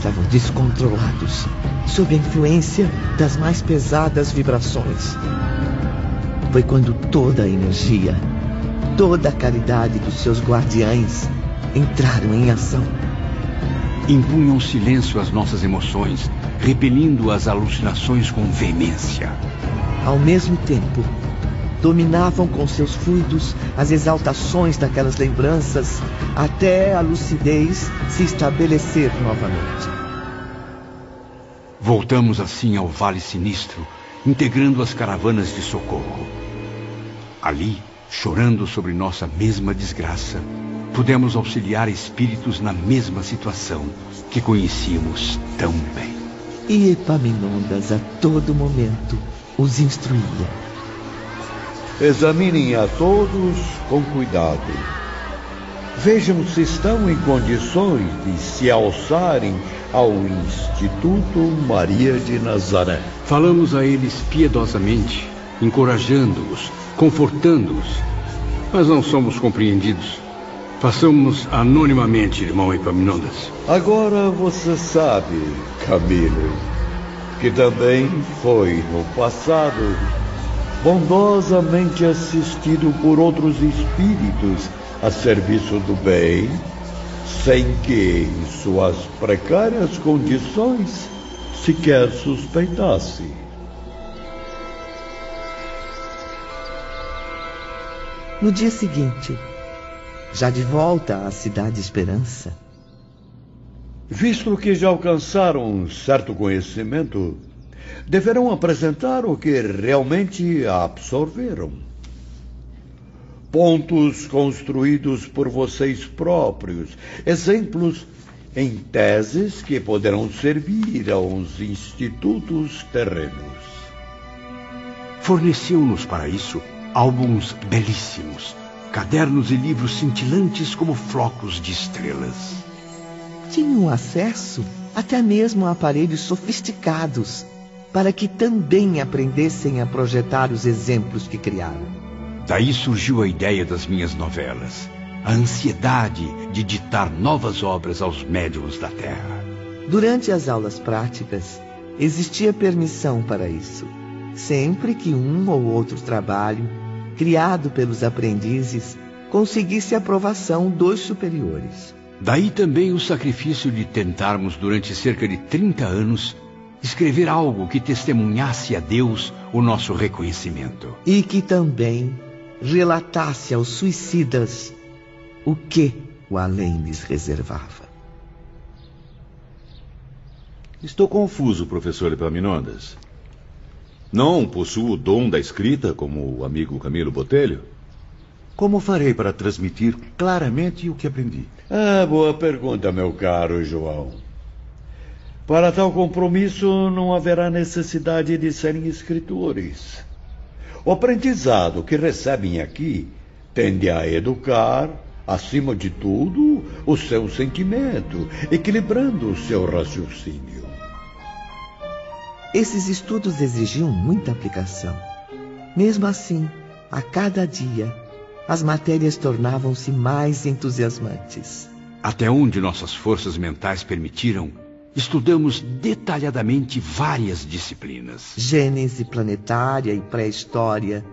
Estavam descontrolados, sob a influência das mais pesadas vibrações. Foi quando toda a energia, toda a caridade dos seus guardiães entraram em ação. Impunham silêncio às nossas emoções, repelindo as alucinações com veemência. Ao mesmo tempo, dominavam com seus fluidos as exaltações daquelas lembranças até a lucidez se estabelecer novamente. Voltamos assim ao Vale Sinistro, integrando as caravanas de socorro. Ali, chorando sobre nossa mesma desgraça, pudemos auxiliar espíritos na mesma situação que conhecíamos tão bem. E Epaminondas a todo momento os instruía Examinem a todos com cuidado. Vejam se estão em condições de se alçarem ao Instituto Maria de Nazaré. Falamos a eles piedosamente, encorajando-os, confortando-os, mas não somos compreendidos. Façamos anonimamente, irmão Epaminondas. Agora você sabe, Camilo, que também foi no passado bondosamente assistido por outros espíritos a serviço do bem, sem que, em suas precárias condições, sequer suspeitasse. No dia seguinte, já de volta à Cidade Esperança, visto que já alcançaram um certo conhecimento, deverão apresentar o que realmente absorveram. Pontos construídos por vocês próprios, exemplos em teses que poderão servir aos institutos terrenos. Forneceu-nos para isso álbuns belíssimos, cadernos e livros cintilantes como flocos de estrelas. Tinham acesso até mesmo a aparelhos sofisticados para que também aprendessem a projetar os exemplos que criaram. Daí surgiu a ideia das minhas novelas, a ansiedade de ditar novas obras aos médiums da Terra. Durante as aulas práticas, existia permissão para isso, sempre que um ou outro trabalho, criado pelos aprendizes, conseguisse aprovação dos superiores. Daí também o sacrifício de tentarmos durante cerca de 30 anos escrever algo que testemunhasse a Deus o nosso reconhecimento. E que também relatasse aos suicidas o que o além lhes reservava. Estou confuso, professor Epaminondas. Não possuo o dom da escrita como o amigo Camilo Botelho? Como farei para transmitir claramente o que aprendi? Ah, boa pergunta, meu caro João. Para tal compromisso, não haverá necessidade de serem escritores. O aprendizado que recebem aqui tende a educar, acima de tudo, o seu sentimento, equilibrando o seu raciocínio. Esses estudos exigiam muita aplicação. Mesmo assim, a cada dia, as matérias tornavam-se mais entusiasmantes. Até onde nossas forças mentais permitiram, estudamos detalhadamente várias disciplinas: Gênese planetária e pré-história,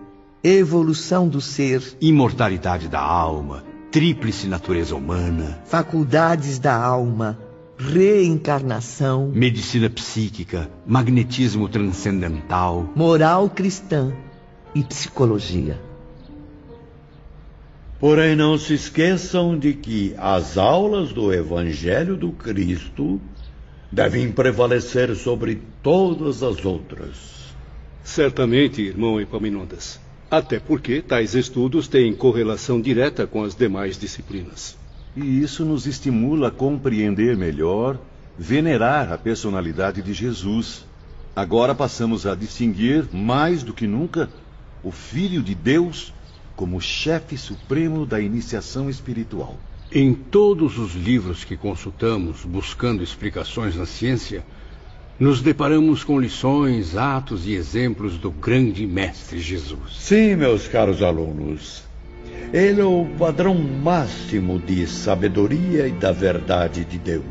evolução do ser, imortalidade da alma, tríplice natureza humana, faculdades da alma, reencarnação, medicina psíquica, magnetismo transcendental, moral cristã e psicologia. Porém, não se esqueçam de que as aulas do Evangelho do Cristo devem prevalecer sobre todas as outras. Certamente, irmão Epaminondas. Até porque tais estudos têm correlação direta com as demais disciplinas. E isso nos estimula a compreender melhor, venerar a personalidade de Jesus. Agora passamos a distinguir, mais do que nunca, o Filho de Deus como chefe supremo da iniciação espiritual. Em todos os livros que consultamos buscando explicações na ciência, nos deparamos com lições, atos e exemplos do grande Mestre Jesus. Sim, meus caros alunos. Ele é o padrão máximo de sabedoria e da verdade de Deus.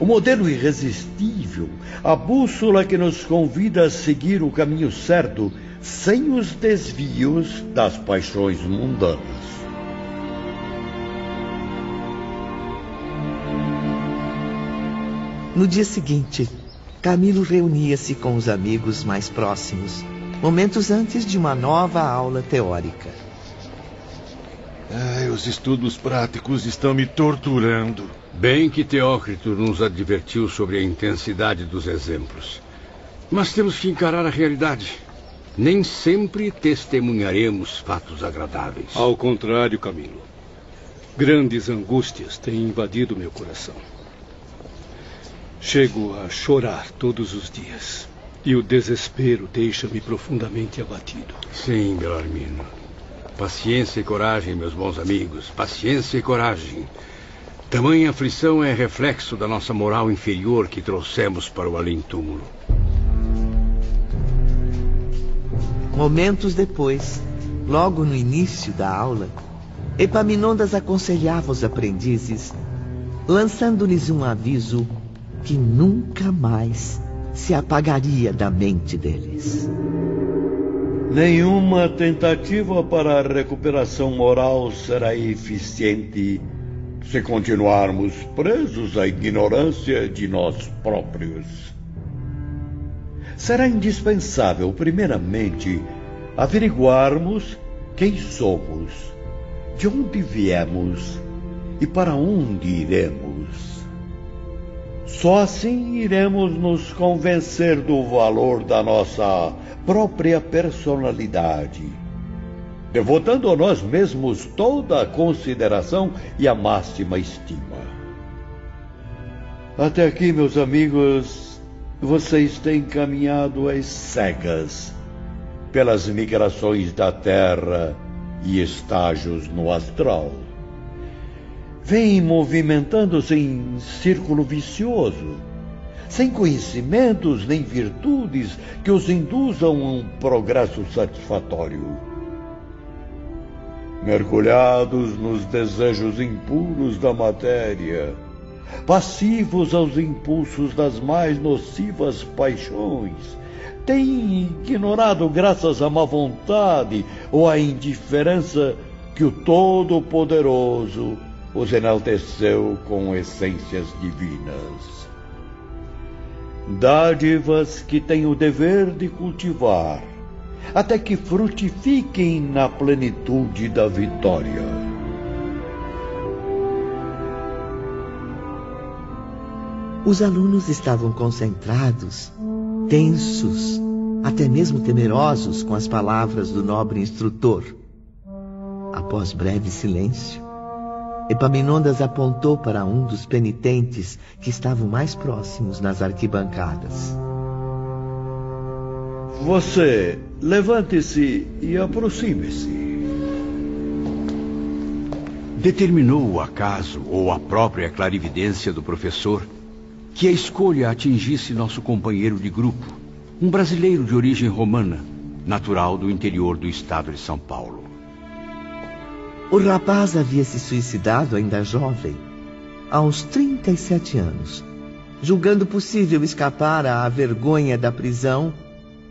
O modelo irresistível, a bússola que nos convida a seguir o caminho certo sem os desvios das paixões mundanas. No dia seguinte, Camilo reunia-se com os amigos mais próximos, momentos antes de uma nova aula teórica. Ai, os estudos práticos estão me torturando. Bem que Teócrito nos advertiu sobre a intensidade dos exemplos. Mas temos que encarar a realidade. Nem sempre testemunharemos fatos agradáveis. Ao contrário, Camilo. Grandes angústias têm invadido meu coração. Chego a chorar todos os dias. E o desespero deixa-me profundamente abatido. Sim, Belarmino. Paciência e coragem, meus bons amigos. Paciência e coragem. Tamanha aflição é reflexo da nossa moral inferior que trouxemos para o além-túmulo. Momentos depois, logo no início da aula, Epaminondas aconselhava os aprendizes, lançando-lhes um aviso que nunca mais se apagaria da mente deles. Nenhuma tentativa para a recuperação moral será eficiente se continuarmos presos à ignorância de nós próprios. Será indispensável, primeiramente, averiguarmos quem somos, de onde viemos e para onde iremos. Só assim iremos nos convencer do valor da nossa própria personalidade, devotando a nós mesmos toda a consideração e a máxima estima. Até aqui, meus amigos, vocês têm caminhado às cegas pelas migrações da Terra e estágios no astral vem movimentando-se em círculo vicioso, sem conhecimentos nem virtudes que os induzam a um progresso satisfatório. Mergulhados nos desejos impuros da matéria, passivos aos impulsos das mais nocivas paixões, têm ignorado, graças à má vontade ou à indiferença, que o Todo-Poderoso os enalteceu com essências divinas. Dádivas que têm o dever de cultivar, até que frutifiquem na plenitude da vitória. Os alunos estavam concentrados, tensos, até mesmo temerosos com as palavras do nobre instrutor. Após breve silêncio, Epaminondas apontou para um dos penitentes que estavam mais próximos nas arquibancadas. Você levante-se e aproxime-se. Determinou o acaso ou a própria clarividência do professor que a escolha atingisse nosso companheiro de grupo, um brasileiro de origem romana, natural do interior do estado de São Paulo. O rapaz havia se suicidado ainda jovem, aos 37 anos, julgando possível escapar à vergonha da prisão,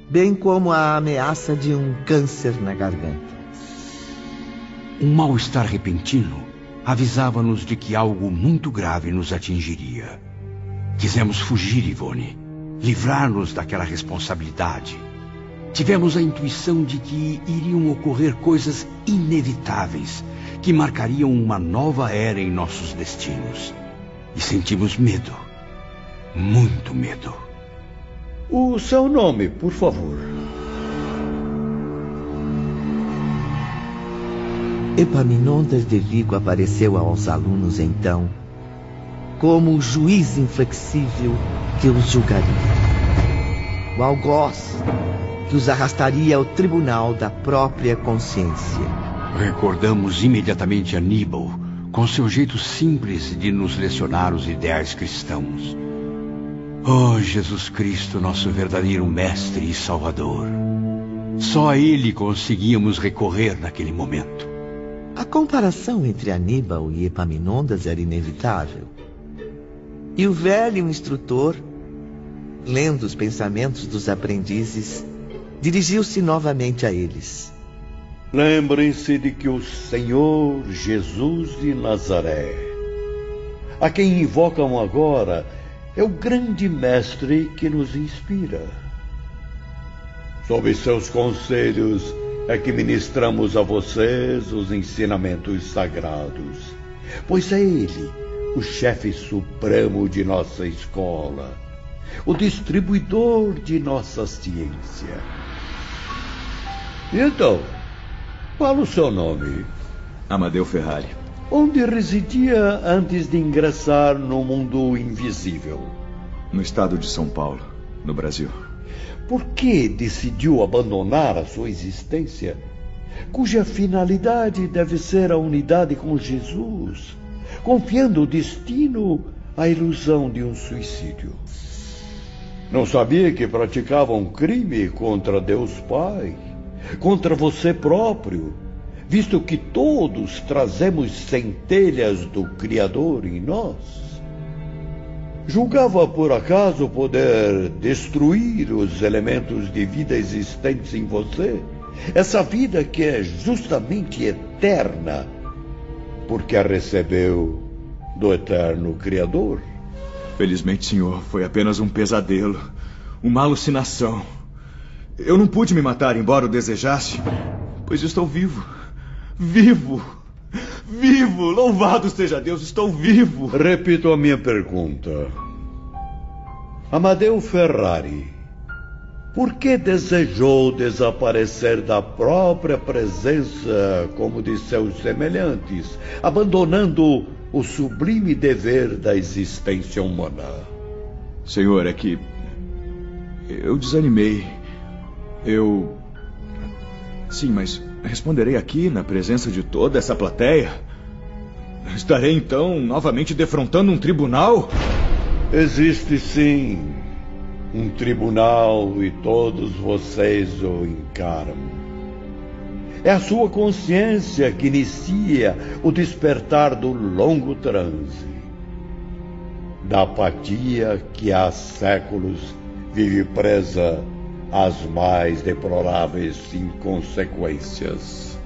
bem como à ameaça de um câncer na garganta. Um mal-estar repentino avisava-nos de que algo muito grave nos atingiria. Quisemos fugir, Ivone, livrar-nos daquela responsabilidade. Tivemos a intuição de que iriam ocorrer coisas inevitáveis que marcariam uma nova era em nossos destinos. E sentimos medo. Muito medo. O seu nome, por favor. Epaminondas de Vigo apareceu aos alunos então como o juiz inflexível que os julgaria. O algoz que os arrastaria ao tribunal da própria consciência. Recordamos imediatamente Aníbal, com seu jeito simples de nos lecionar os ideais cristãos. Oh, Jesus Cristo, nosso verdadeiro Mestre e Salvador. Só a Ele conseguíamos recorrer naquele momento. A comparação entre Aníbal e Epaminondas era inevitável. E o velho instrutor, lendo os pensamentos dos aprendizes, dirigiu-se novamente a eles. Lembrem-se de que o Senhor Jesus de Nazaré, a quem invocam agora, é o grande mestre que nos inspira. Sob seus conselhos é que ministramos a vocês os ensinamentos sagrados, pois é Ele o chefe supremo de nossa escola, o distribuidor de nossa ciência. Então, qual o seu nome? Amadeu Ferrari. Onde residia antes de ingressar no mundo invisível? No estado de São Paulo, no Brasil. Por que decidiu abandonar a sua existência, cuja finalidade deve ser a unidade com Jesus, confiando o destino à ilusão de um suicídio? Não sabia que praticava um crime contra Deus Pai, contra você próprio visto que todos trazemos centelhas do Criador em nós? Julgava por acaso poder destruir os elementos de vida existentes em você? Essa vida que é justamente eterna, porque a recebeu do eterno Criador? Felizmente, senhor, foi apenas um pesadelo, uma alucinação. Eu não pude me matar, embora o desejasse, pois estou vivo. Vivo! Vivo! Louvado seja Deus, estou vivo! Repito a minha pergunta. Amadeu Ferrari, por que desejou desaparecer da própria presença como de seus semelhantes, abandonando o sublime dever da existência humana? Senhor, é que. Eu desanimei. Eu. Sim, mas Responderei aqui na presença de toda essa plateia? Estarei então novamente defrontando um tribunal? Existe sim um tribunal e todos vocês o encaram. É a sua consciência que inicia o despertar do longo transe, da apatia que há séculos vive presa as mais deploráveis inconsequências.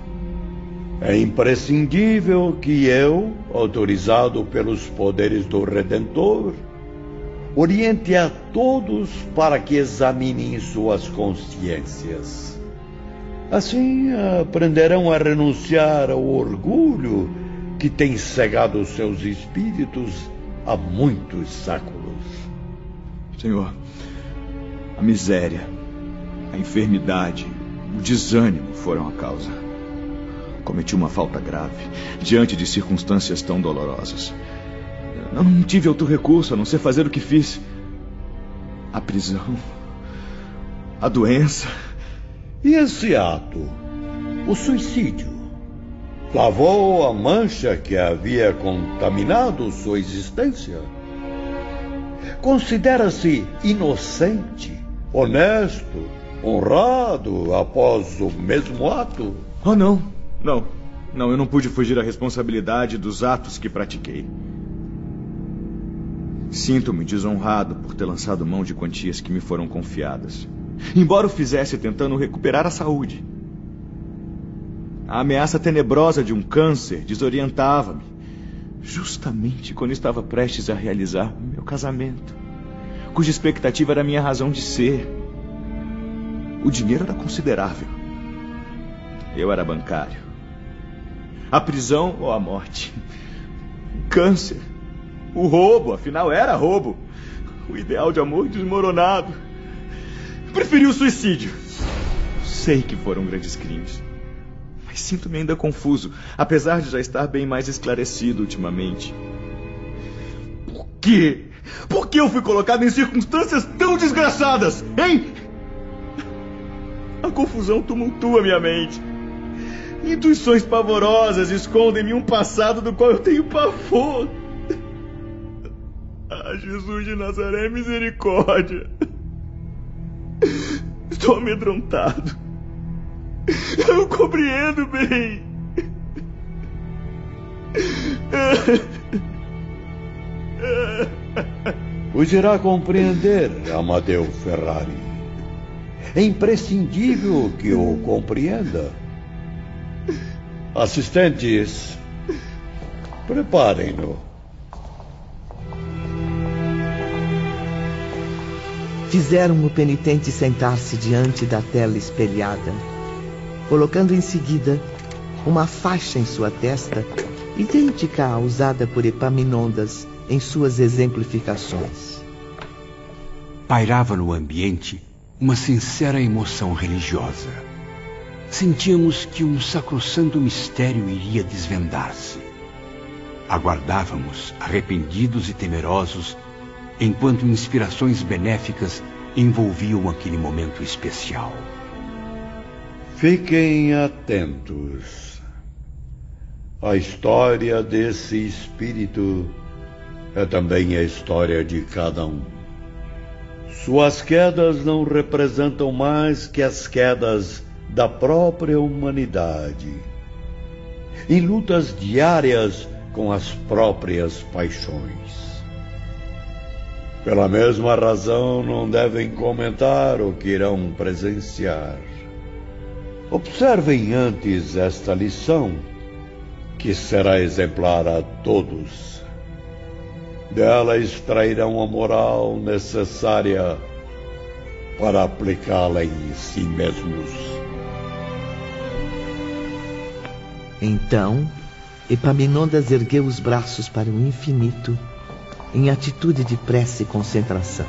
É imprescindível que eu, autorizado pelos poderes do Redentor, oriente a todos para que examinem suas consciências. Assim aprenderão a renunciar ao orgulho que tem cegado seus espíritos há muitos séculos. Senhor, a miséria, a enfermidade, o desânimo foram a causa. Cometi uma falta grave diante de circunstâncias tão dolorosas. Não tive outro recurso a não ser fazer o que fiz. A prisão, a doença. E esse ato, o suicídio, lavou a mancha que havia contaminado sua existência? Considera-se inocente, honesto, honrado após o mesmo ato? Oh, não. Não. Não, eu não pude fugir à responsabilidade dos atos que pratiquei. Sinto-me desonrado por ter lançado mão de quantias que me foram confiadas. Embora o fizesse tentando recuperar a saúde. A ameaça tenebrosa de um câncer desorientava-me. Justamente quando estava prestes a realizar meu casamento, cuja expectativa era minha razão de ser. O dinheiro era considerável. Eu era bancário. A prisão ou a morte? O câncer. O roubo, afinal era roubo. O ideal de amor desmoronado. Preferi o suicídio. Sei que foram grandes crimes. Mas sinto-me ainda confuso, apesar de já estar bem mais esclarecido ultimamente. Por quê? Por que eu fui colocado em circunstâncias tão desgraçadas, hein? A confusão tumultua minha mente. Intuições pavorosas escondem-me um passado do qual eu tenho pavor. Ah, Jesus de Nazaré, misericórdia. Estou amedrontado. Eu compreendo bem. Os irá compreender, Amadeu Ferrari. É imprescindível que o compreenda. Assistentes, preparem-no. Fizeram o penitente sentar-se diante da tela espelhada, colocando em seguida uma faixa em sua testa, idêntica à usada por Epaminondas em suas exemplificações. Pairava no ambiente uma sincera emoção religiosa. Sentíamos que um sacrossanto mistério iria desvendar-se. Aguardávamos, arrependidos e temerosos, enquanto inspirações benéficas envolviam aquele momento especial. Fiquem atentos. A história desse espírito é também a história de cada um. Suas quedas não representam mais que as quedas da própria humanidade. Em lutas diárias com as próprias paixões. Pela mesma razão, não devem comentar o que irão presenciar. Observem antes esta lição, que será exemplar a todos. Dela extrairão a moral necessária para aplicá-la em si mesmos. Então, Epaminondas ergueu os braços para o infinito em atitude de prece e concentração.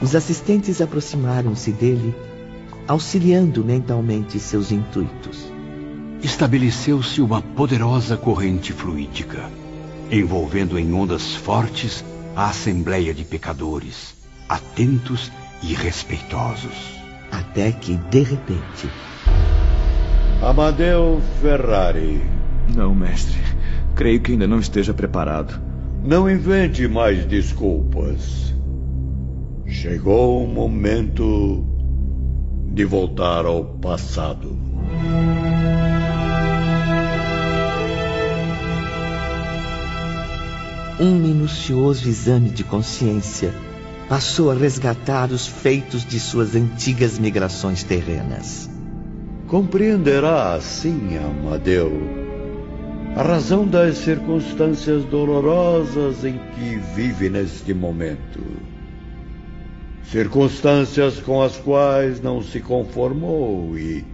Os assistentes aproximaram-se dele, auxiliando mentalmente seus intuitos. Estabeleceu-se uma poderosa corrente fluídica, envolvendo em ondas fortes a assembleia de pecadores, atentos e respeitosos. Até que, de repente. Amadeu Ferrari. Não, mestre. Creio que ainda não esteja preparado. Não invente mais desculpas. Chegou o momento de voltar ao passado. Um minucioso exame de consciência passou a resgatar os feitos de suas antigas migrações terrenas. Compreenderá assim, Amadeu a razão das circunstâncias dolorosas em que vive neste momento. Circunstâncias com as quais não se conformou e,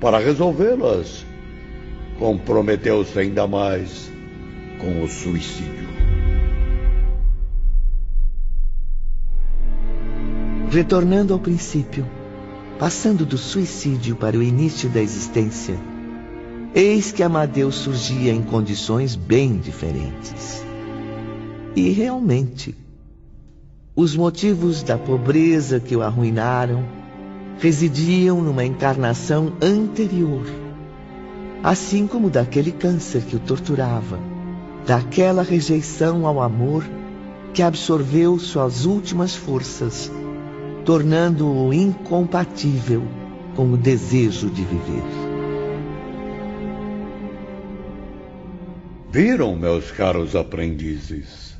para resolvê-las, comprometeu-se ainda mais com o suicídio. Retornando ao princípio, passando do suicídio para o início da existência, Eis que Amadeus surgia em condições bem diferentes. E realmente, os motivos da pobreza que o arruinaram residiam numa encarnação anterior, assim como daquele câncer que o torturava, daquela rejeição ao amor que absorveu suas últimas forças, tornando-o incompatível com o desejo de viver. Viram, meus caros aprendizes?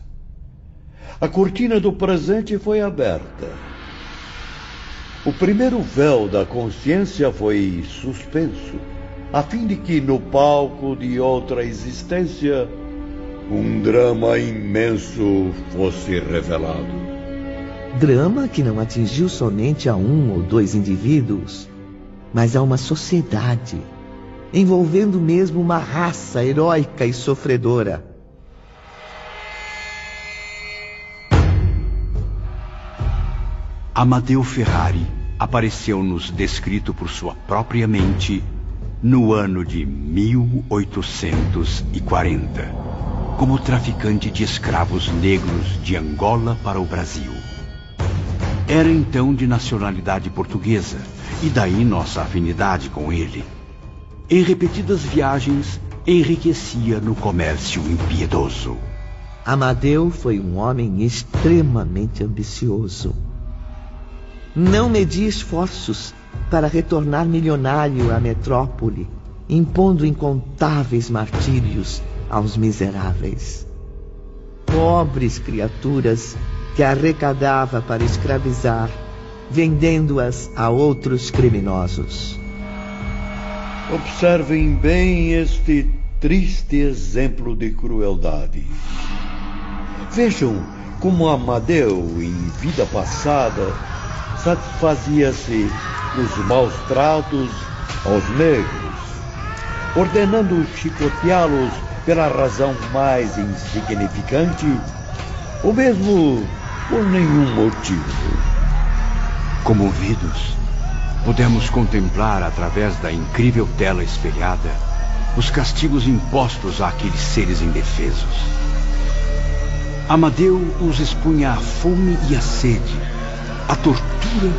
A cortina do presente foi aberta. O primeiro véu da consciência foi suspenso, a fim de que no palco de outra existência um drama imenso fosse revelado. Drama que não atingiu somente a um ou dois indivíduos, mas a uma sociedade envolvendo mesmo uma raça heróica e sofredora. Amadeu Ferrari apareceu-nos descrito por sua própria mente no ano de 1840, como traficante de escravos negros de Angola para o Brasil. Era então de nacionalidade portuguesa, e daí nossa afinidade com ele em repetidas viagens, enriquecia no comércio impiedoso. Amadeu foi um homem extremamente ambicioso. Não media esforços para retornar milionário à metrópole, impondo incontáveis martírios aos miseráveis. Pobres criaturas que arrecadava para escravizar, vendendo-as a outros criminosos. Observem bem este triste exemplo de crueldade. Vejam como Amadeu, em vida passada, satisfazia-se dos maus tratos aos negros, ordenando chicoteá-los pela razão mais insignificante, ou mesmo por nenhum motivo. Comovidos, podemos contemplar através da incrível tela espelhada os castigos impostos àqueles seres indefesos. Amadeu os expunha à fome e à sede, à tortura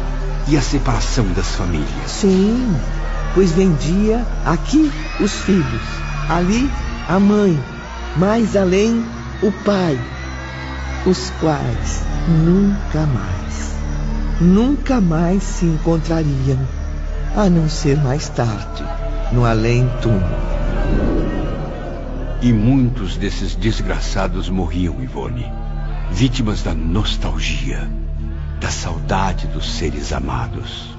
e à separação das famílias. Sim, pois vendia aqui os filhos, ali a mãe, mais além o pai, os quais nunca mais, nunca mais se encontrariam, a não ser mais tarde, no além-túmulo. E muitos desses desgraçados morriam, Ivone, vítimas da nostalgia, da saudade dos seres amados.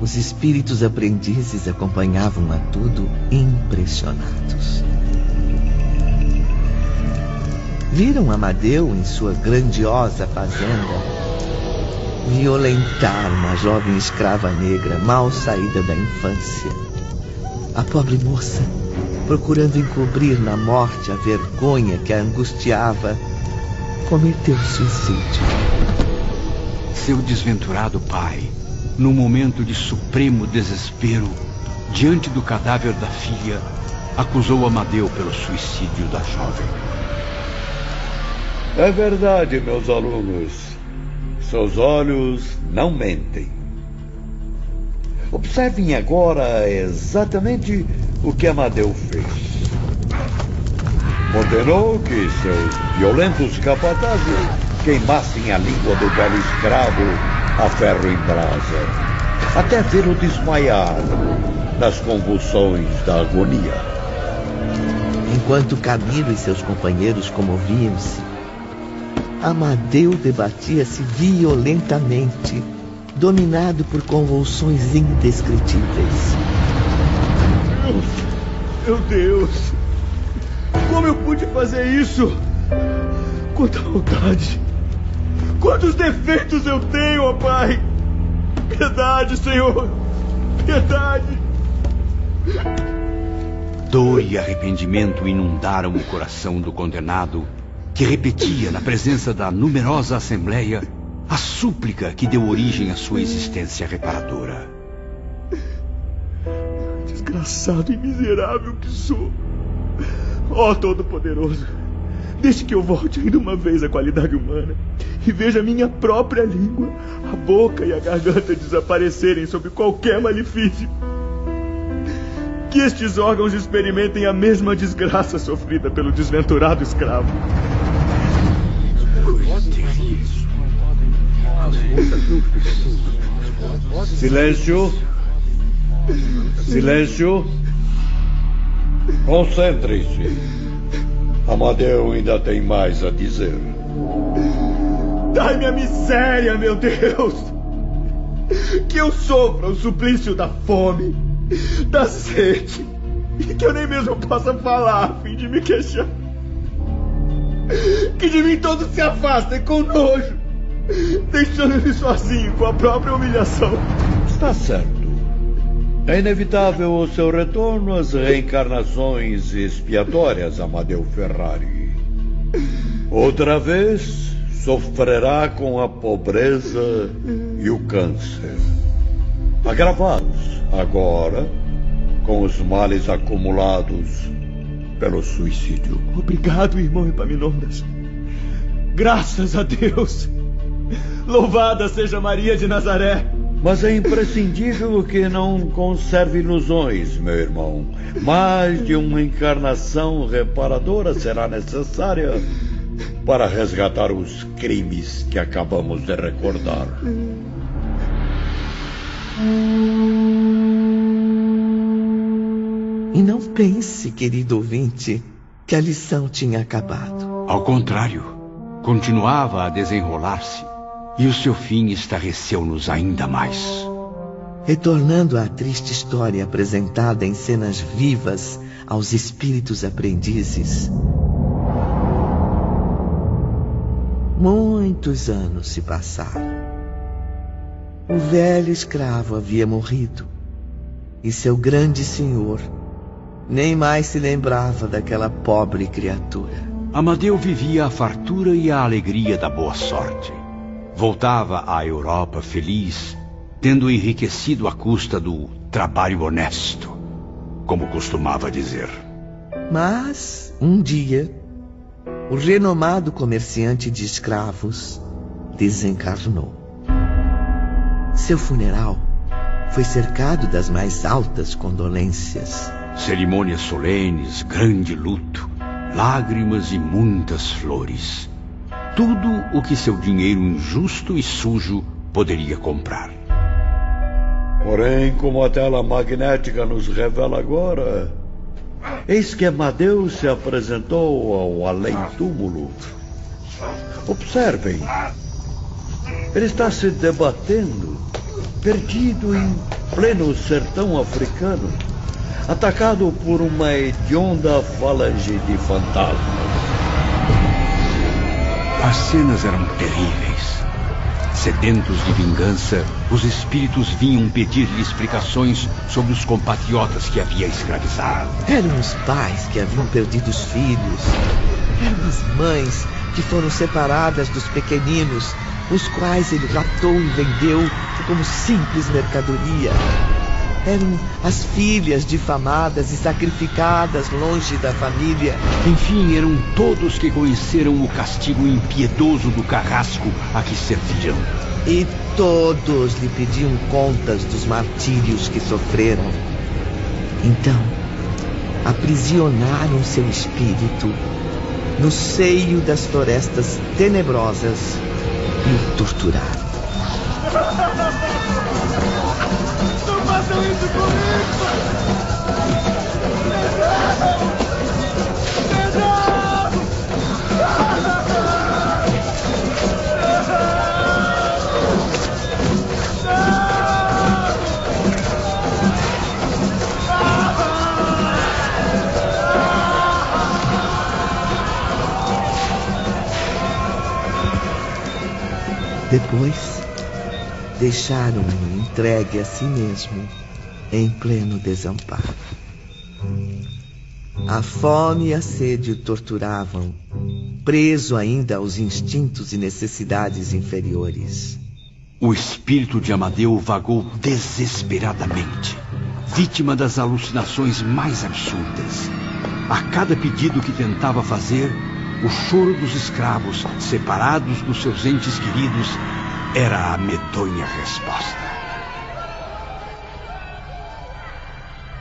Os espíritos aprendizes acompanhavam a tudo impressionados. Viram Amadeu em sua grandiosa fazenda violentar uma jovem escrava negra mal saída da infância. A pobre moça, procurando encobrir na morte a vergonha que a angustiava, cometeu suicídio. Seu desventurado pai no momento de supremo desespero, diante do cadáver da filha, acusou Amadeu pelo suicídio da jovem. É verdade, meus alunos. Seus olhos não mentem. Observem agora exatamente o que Amadeu fez. Ordenou que seus violentos capatazes queimassem a língua do belo escravo a ferro em brasa, até vê-lo desmaiar nas convulsões da agonia. Enquanto Camilo e seus companheiros comoviam-se, Amadeu debatia-se violentamente, dominado por convulsões indescritíveis. Meu Deus! Como eu pude fazer isso? Quanta maldade! Quantos defeitos eu tenho, ó Pai! Piedade, Senhor! Piedade! Dor e arrependimento inundaram o coração do condenado, que repetia na presença da numerosa assembleia a súplica que deu origem à sua existência reparadora. Desgraçado e miserável que sou! Ó Todo-Poderoso! Deixe que eu volte ainda uma vez à qualidade humana e veja minha própria língua, a boca e a garganta desaparecerem sob qualquer malefício. Que estes órgãos experimentem a mesma desgraça sofrida pelo desventurado escravo. Silêncio. Silêncio. Concentrem-se. Amadeu ainda tem mais a dizer. Dai-me a miséria, meu Deus! Que eu sofra o suplício da fome, da sede, e que eu nem mesmo possa falar a fim de me queixar. Que de mim todos se afastem com nojo, deixando-me sozinho com a própria humilhação. Está certo. É inevitável o seu retorno às reencarnações expiatórias, Amadeu Ferrari. Outra vez sofrerá com a pobreza e o câncer. Agravados agora com os males acumulados pelo suicídio. Obrigado, irmão Epaminondas. Graças a Deus. Louvada seja Maria de Nazaré. Mas é imprescindível que não conserve ilusões, meu irmão. Mais de uma encarnação reparadora será necessária para resgatar os crimes que acabamos de recordar. E não pense, querido ouvinte, que a lição tinha acabado. Ao contrário, continuava a desenrolar-se e o seu fim estarreceu-nos ainda mais. Retornando à triste história apresentada em cenas vivas aos espíritos aprendizes. Muitos anos se passaram. O velho escravo havia morrido e seu grande senhor nem mais se lembrava daquela pobre criatura. Amadeu vivia a fartura e a alegria da boa sorte. Voltava à Europa feliz, tendo enriquecido à custa do trabalho honesto, como costumava dizer. Mas, um dia, o renomado comerciante de escravos desencarnou. Seu funeral foi cercado das mais altas condolências. Cerimônias solenes, grande luto, lágrimas e muitas flores. Tudo o que seu dinheiro injusto e sujo poderia comprar. Porém, como a tela magnética nos revela agora, eis que Amadeus se apresentou ao além-túmulo. Observem, ele está se debatendo, perdido em pleno sertão africano atacado por uma hedionda falange de fantasmas. As cenas eram terríveis. Sedentos de vingança, os espíritos vinham pedir-lhe explicações sobre os compatriotas que havia escravizado. Eram os pais que haviam perdido os filhos. Eram as mães que foram separadas dos pequeninos, os quais ele raptou e vendeu como simples mercadoria eram as filhas difamadas e sacrificadas longe da família. Enfim, eram todos que conheceram o castigo impiedoso do carrasco a que serviram. E todos lhe pediam contas dos martírios que sofreram. Então, aprisionaram seu espírito no seio das florestas tenebrosas e o torturaram. Façam isso comigo! Depois, deixaram-no entregue a si mesmo em pleno desamparo. A fome e a sede o torturavam, preso ainda aos instintos e necessidades inferiores. O espírito de Amadeu vagou desesperadamente, vítima das alucinações mais absurdas. A cada pedido que tentava fazer, o choro dos escravos, separados dos seus entes queridos, era a medonha resposta.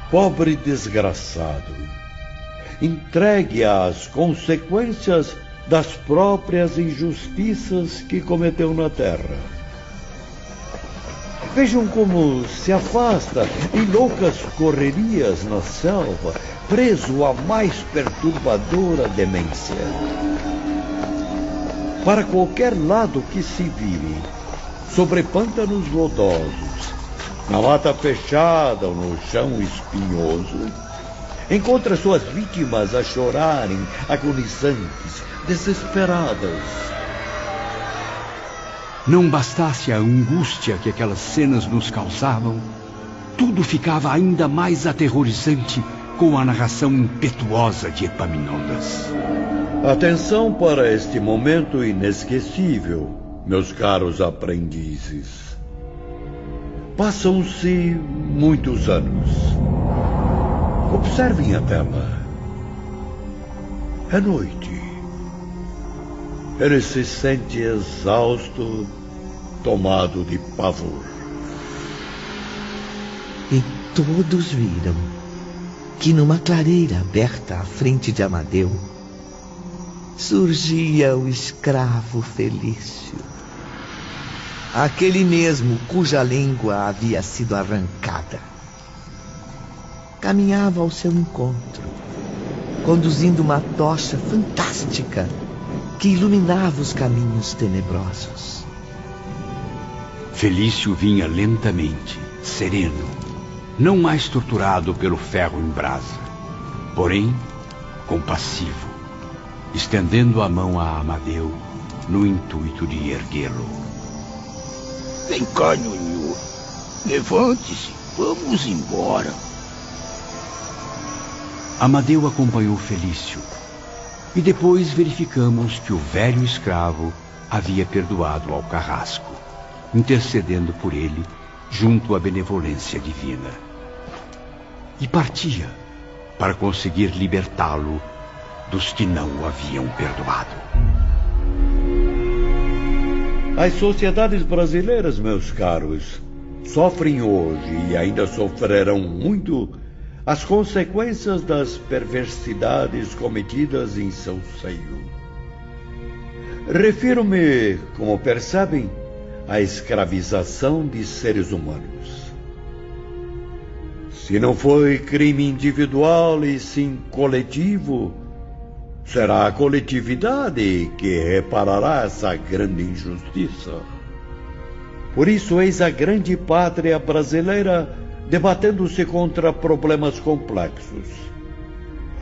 Pobre desgraçado, entregue às consequências das próprias injustiças que cometeu na terra. Vejam como se afasta em loucas correrias na selva, preso à mais perturbadora demência. Para qualquer lado que se vire, sobre pântanos lodosos, na mata fechada ou no chão espinhoso, encontra suas vítimas a chorarem, agonizantes, desesperadas. Não bastasse a angústia que aquelas cenas nos causavam, tudo ficava ainda mais aterrorizante com a narração impetuosa de Epaminondas. Atenção para este momento inesquecível, meus caros aprendizes. Passam-se muitos anos. Observem a tela. É noite. Ele se sente exausto, tomado de pavor. E todos viram que numa clareira aberta à frente de Amadeu surgia o escravo Felício aquele mesmo cuja língua havia sido arrancada. Caminhava ao seu encontro, conduzindo uma tocha fantástica que iluminava os caminhos tenebrosos. Felício vinha lentamente, sereno, não mais torturado pelo ferro em brasa, porém compassivo, estendendo a mão a Amadeu no intuito de erguê-lo. Vem cá, Nhonhô. Levante-se. Vamos embora. Amadeu acompanhou Felício. E depois verificamos que o velho escravo havia perdoado ao carrasco, intercedendo por ele junto à benevolência divina. E partia para conseguir libertá-lo que não o haviam perdoado. As sociedades brasileiras, meus caros, sofrem hoje e ainda sofrerão muito as consequências das perversidades cometidas em seu seio. Refiro-me, como percebem, à escravização de seres humanos. Se não foi crime individual e sim coletivo, será a coletividade que reparará essa grande injustiça. Por isso, eis a grande pátria brasileira debatendo-se contra problemas complexos.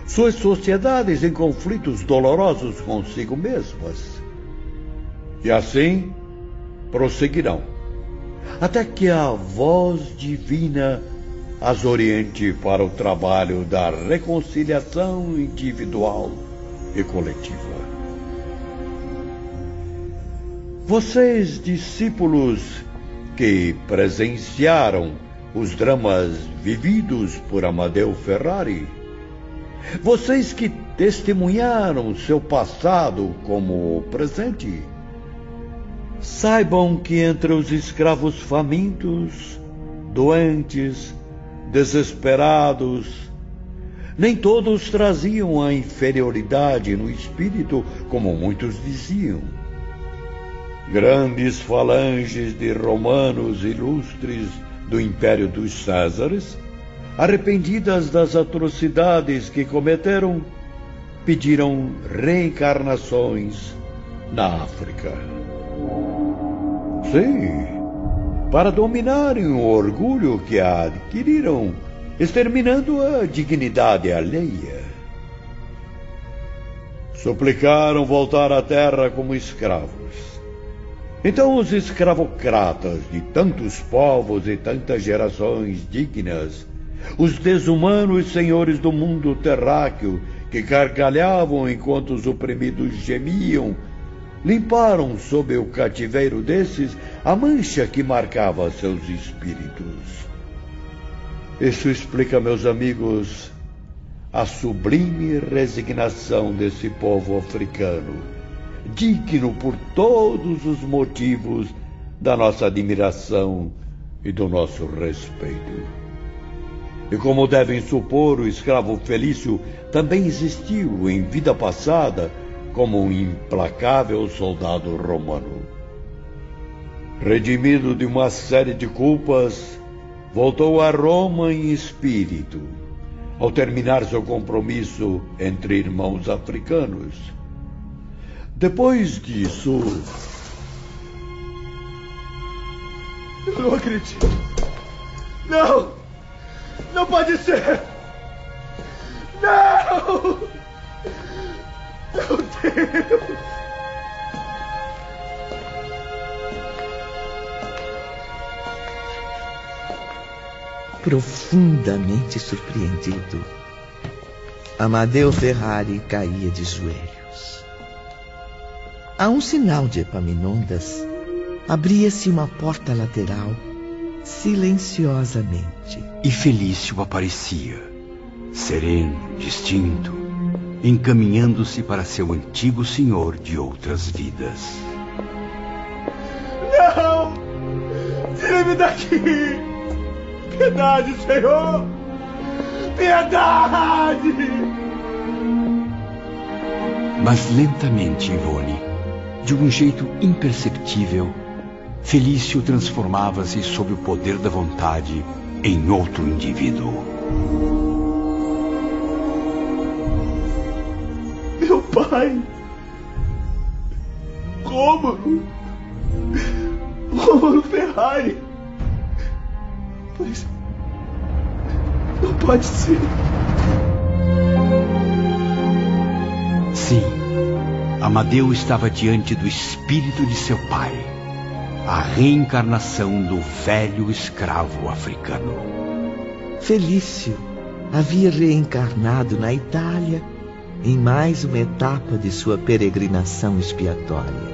Suas sociedades em conflitos dolorosos consigo mesmas. E assim prosseguirão, até que a voz divina as oriente para o trabalho da reconciliação individual e coletiva. Vocês, discípulos que presenciaram os dramas vividos por Amadeu Ferrari, vocês que testemunharam seu passado como presente, saibam que entre os escravos famintos, doentes, desesperados, nem todos traziam a inferioridade no espírito, como muitos diziam. Grandes falanges de romanos ilustres do Império dos Césares, arrependidas das atrocidades que cometeram, pediram reencarnações na África. Sim, para dominarem o orgulho que adquiriram, exterminando a dignidade alheia. Suplicaram voltar à terra como escravos então os escravocratas de tantos povos e tantas gerações dignas, os desumanos senhores do mundo terráqueo que gargalhavam enquanto os oprimidos gemiam, limparam sob o cativeiro desses a mancha que marcava seus espíritos. Isso explica, meus amigos, a sublime resignação desse povo africano digno por todos os motivos da nossa admiração e do nosso respeito. E como devem supor, o escravo Felício também existiu em vida passada como um implacável soldado romano. Redimido de uma série de culpas, voltou a Roma em espírito, ao terminar seu compromisso entre irmãos africanos depois disso. Eu não acredito. Não! Não pode ser! Não! Meu Deus! Profundamente surpreendido, Amadeu Ferrari caía de joelhos. A um sinal de Epaminondas, abria-se uma porta lateral silenciosamente. E Felício aparecia, sereno, distinto, encaminhando-se para seu antigo senhor de outras vidas. Não! Tire-me daqui! Piedade, Senhor! Piedade! Mas lentamente, Ivone, de um jeito imperceptível, Felício transformava-se sob o poder da vontade em outro indivíduo. pai. Rômulo. Rômulo Ferrari. Mas. Não pode ser. Sim, Amadeu estava diante do espírito de seu pai, a reencarnação do velho escravo africano. Felício havia reencarnado na Itália em mais uma etapa de sua peregrinação expiatória.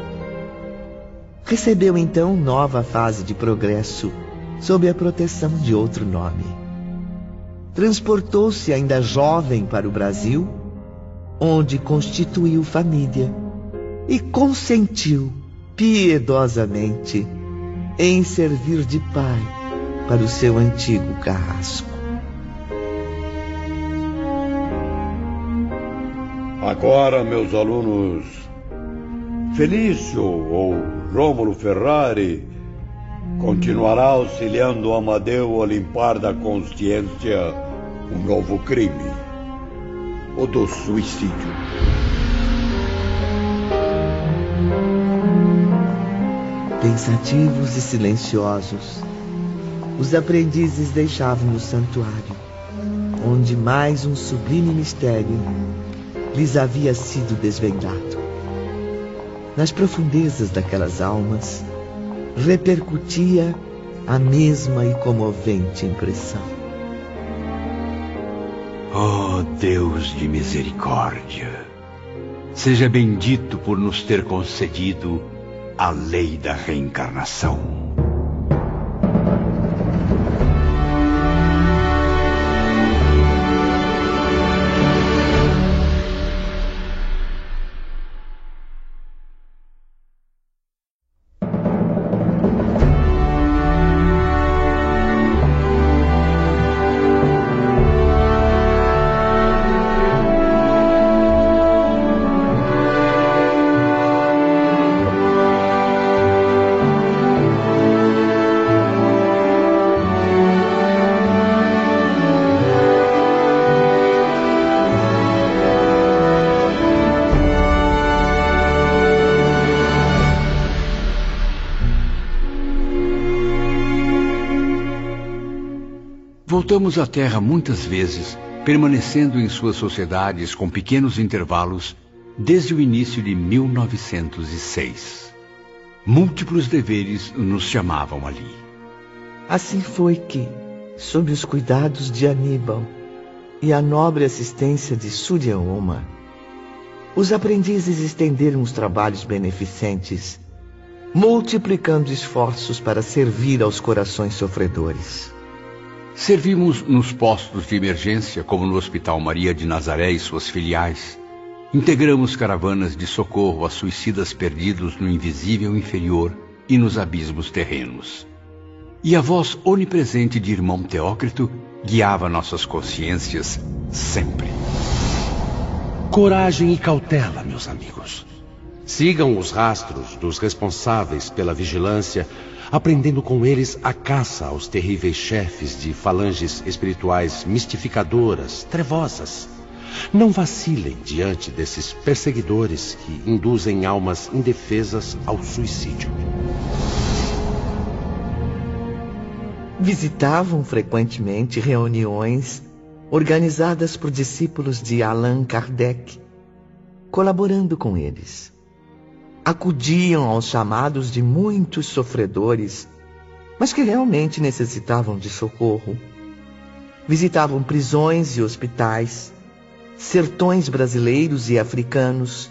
Recebeu então nova fase de progresso sob a proteção de outro nome. Transportou-se ainda jovem para o Brasil, onde constituiu família e consentiu piedosamente em servir de pai para o seu antigo carrasco. Agora, meus alunos, Felício ou Rômulo Ferrari continuará auxiliando Amadeu a limpar da consciência um novo crime: o do suicídio. Pensativos e silenciosos, os aprendizes deixavam o santuário, onde mais um sublime mistério lhes havia sido desvendado. Nas profundezas daquelas almas repercutia a mesma e comovente impressão. Oh Deus de misericórdia, seja bendito por nos ter concedido a lei da reencarnação. Voltamos à Terra muitas vezes, permanecendo em suas sociedades com pequenos intervalos desde o início de 1906. Múltiplos deveres nos chamavam ali. Assim foi que, sob os cuidados de Aníbal e a nobre assistência de Suryaoma, os aprendizes estenderam os trabalhos beneficentes, multiplicando esforços para servir aos corações sofredores. Servimos nos postos de emergência, como no Hospital Maria de Nazaré e suas filiais. Integramos caravanas de socorro a suicidas perdidos no invisível inferior e nos abismos terrenos. E a voz onipresente de irmão Teócrito guiava nossas consciências sempre. Coragem e cautela, meus amigos. Sigam os rastros dos responsáveis pela vigilância aprendendo com eles a caça aos terríveis chefes de falanges espirituais mistificadoras, trevosas. Não vacilem diante desses perseguidores que induzem almas indefesas ao suicídio. Visitavam frequentemente reuniões organizadas por discípulos de Allan Kardec, colaborando com eles acudiam aos chamados de muitos sofredores, mas que realmente necessitavam de socorro. Visitavam prisões e hospitais, sertões brasileiros e africanos,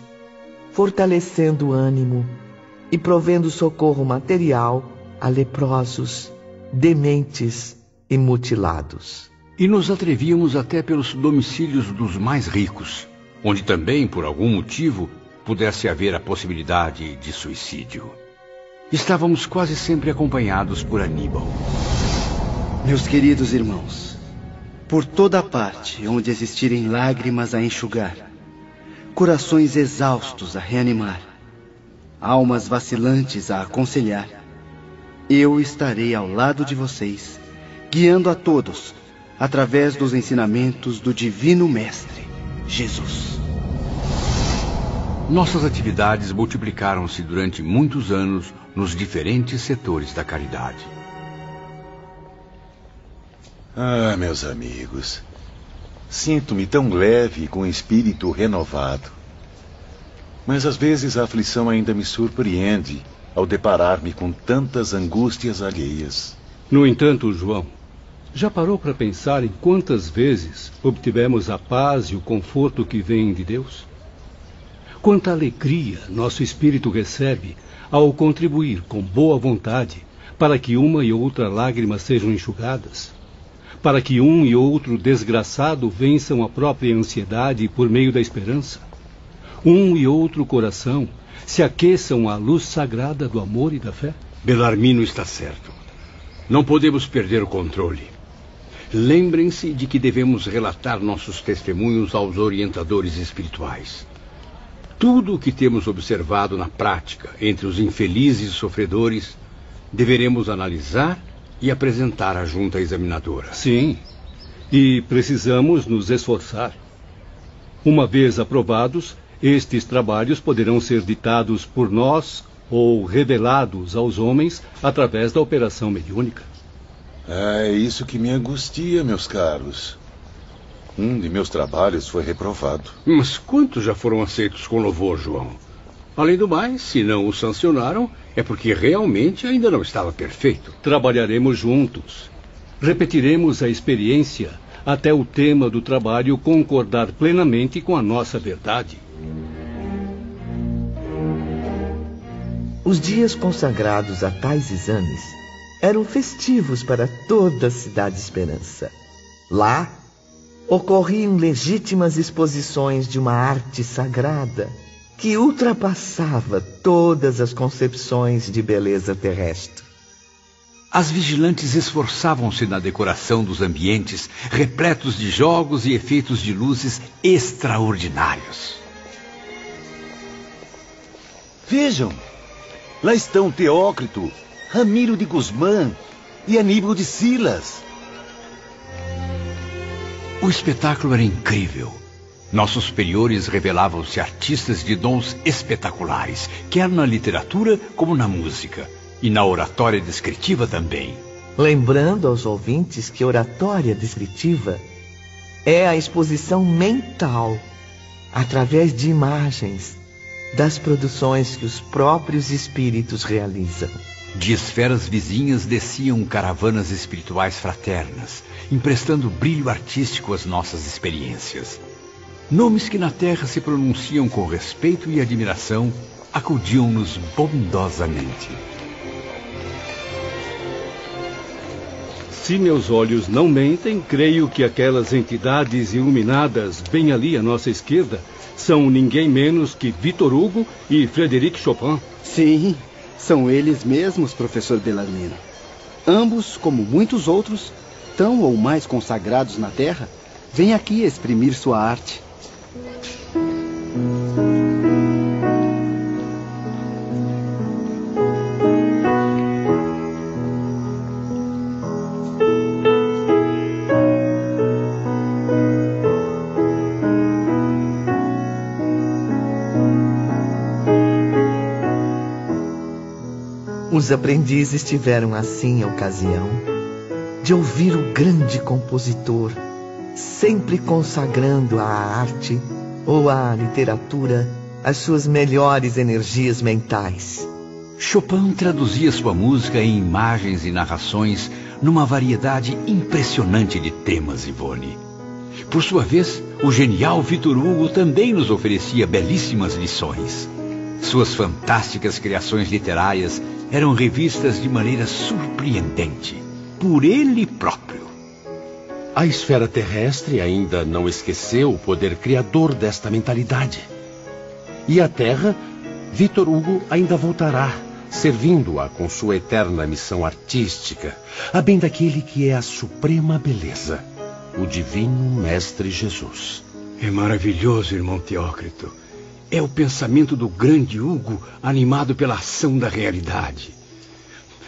fortalecendo o ânimo e provendo socorro material a leprosos, dementes e mutilados. E nos atrevíamos até pelos domicílios dos mais ricos, onde também, por algum motivo, pudesse haver a possibilidade de suicídio. Estávamos quase sempre acompanhados por Aníbal. Meus queridos irmãos, por toda parte onde existirem lágrimas a enxugar, corações exaustos a reanimar, almas vacilantes a aconselhar, eu estarei ao lado de vocês, guiando a todos através dos ensinamentos do Divino Mestre, Jesus. Nossas atividades multiplicaram-se durante muitos anos nos diferentes setores da caridade. Ah, meus amigos, sinto-me tão leve e com espírito renovado. Mas às vezes a aflição ainda me surpreende ao deparar-me com tantas angústias alheias. No entanto, João, já parou para pensar em quantas vezes obtivemos a paz e o conforto que vêm de Deus? Quanta alegria nosso espírito recebe ao contribuir com boa vontade para que uma e outra lágrima sejam enxugadas, para que um e outro desgraçado vençam a própria ansiedade por meio da esperança, um e outro coração se aqueçam à luz sagrada do amor e da fé? Belarmino está certo. Não podemos perder o controle. Lembrem-se de que devemos relatar nossos testemunhos aos orientadores espirituais. Tudo o que temos observado na prática entre os infelizes sofredores deveremos analisar e apresentar à junta examinadora. Sim. E precisamos nos esforçar. Uma vez aprovados, estes trabalhos poderão ser ditados por nós ou revelados aos homens através da operação mediúnica. É isso que me angustia, meus caros. Um de meus trabalhos foi reprovado. Mas quantos já foram aceitos com louvor, João? Além do mais, se não o sancionaram, é porque realmente ainda não estava perfeito. Trabalharemos juntos. Repetiremos a experiência até o tema do trabalho concordar plenamente com a nossa verdade. Os dias consagrados a tais exames eram festivos para toda a cidade Esperança. Lá, ocorriam legítimas exposições de uma arte sagrada que ultrapassava todas as concepções de beleza terrestre. As vigilantes esforçavam-se na decoração dos ambientes, repletos de jogos e efeitos de luzes extraordinários. Vejam, lá estão Teócrito, Ramiro de Guzmán e Aníbal de Silas. O espetáculo era incrível. Nossos superiores revelavam-se artistas de dons espetaculares, quer na literatura como na música, e na oratória descritiva também. Lembrando aos ouvintes que oratória descritiva é a exposição mental, através de imagens, das produções que os próprios espíritos realizam. De esferas vizinhas desciam caravanas espirituais fraternas, emprestando brilho artístico às nossas experiências. Nomes que na Terra se pronunciam com respeito e admiração acudiam-nos bondosamente. Se meus olhos não mentem, creio que aquelas entidades iluminadas bem ali à nossa esquerda são ninguém menos que Victor Hugo e Frederic Chopin. Sim, são eles mesmos, professor Bellarmino. Ambos, como muitos outros, tão ou mais consagrados na Terra, vêm aqui exprimir sua arte. Os aprendizes tiveram assim a ocasião de ouvir o grande compositor, sempre consagrando à arte ou à literatura as suas melhores energias mentais. Chopin traduzia sua música em imagens e narrações numa variedade impressionante de temas, Ivone. Por sua vez, o genial Vitor Hugo também nos oferecia belíssimas lições. Suas fantásticas criações literárias eram revistas de maneira surpreendente, por ele próprio. A esfera terrestre ainda não esqueceu o poder criador desta mentalidade. E a Terra, Vitor Hugo ainda voltará, servindo-a com sua eterna missão artística, a bem daquele que é a suprema beleza, o divino Mestre Jesus. É maravilhoso, irmão Teócrito. É o pensamento do grande Hugo animado pela ação da realidade.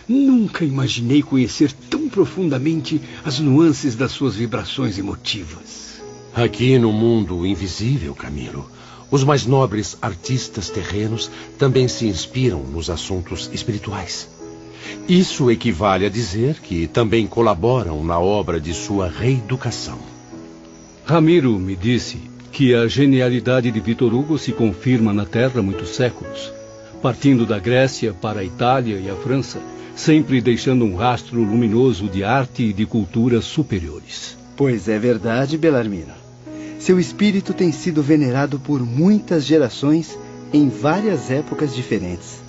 Nunca imaginei conhecer tão profundamente as nuances das suas vibrações emotivas. Aqui no mundo invisível, Camilo, os mais nobres artistas terrenos também se inspiram nos assuntos espirituais. Isso equivale a dizer que também colaboram na obra de sua reeducação. Ramiro me disse que a genialidade de Vitor Hugo se confirma na Terra há muitos séculos, partindo da Grécia para a Itália e a França, sempre deixando um rastro luminoso de arte e de cultura superiores. Pois é verdade, Belarmino. Seu espírito tem sido venerado por muitas gerações em várias épocas diferentes.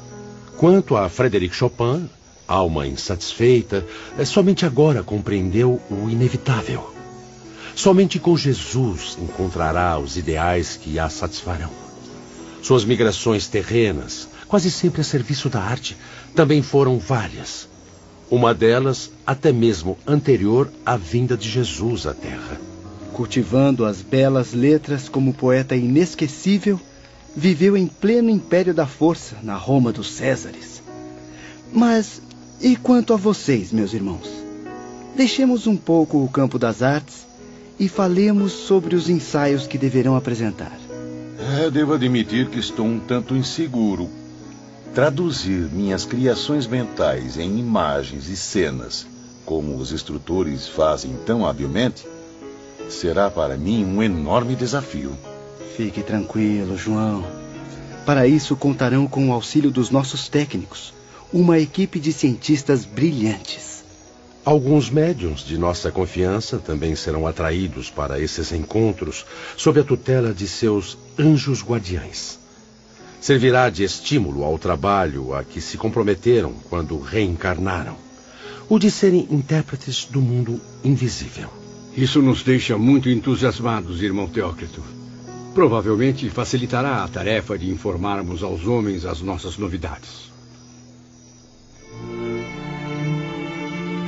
Quanto a Frederic Chopin, alma insatisfeita, é somente agora compreendeu o inevitável. Somente com Jesus encontrará os ideais que a satisfarão. Suas migrações terrenas, quase sempre a serviço da arte, também foram várias. Uma delas até mesmo anterior à vinda de Jesus à Terra. Cultivando as belas letras como poeta inesquecível, viveu em pleno império da força na Roma dos Césares. Mas e quanto a vocês, meus irmãos? Deixemos um pouco o campo das artes e falemos sobre os ensaios que deverão apresentar. É, devo admitir que estou um tanto inseguro. Traduzir minhas criações mentais em imagens e cenas, como os instrutores fazem tão habilmente, será para mim um enorme desafio. Fique tranquilo, João. Para isso contarão com o auxílio dos nossos técnicos, uma equipe de cientistas brilhantes. Alguns médiums de nossa confiança também serão atraídos para esses encontros sob a tutela de seus anjos guardiães. Servirá de estímulo ao trabalho a que se comprometeram quando reencarnaram, o de serem intérpretes do mundo invisível. Isso nos deixa muito entusiasmados, irmão Teócrito. Provavelmente facilitará a tarefa de informarmos aos homens as nossas novidades.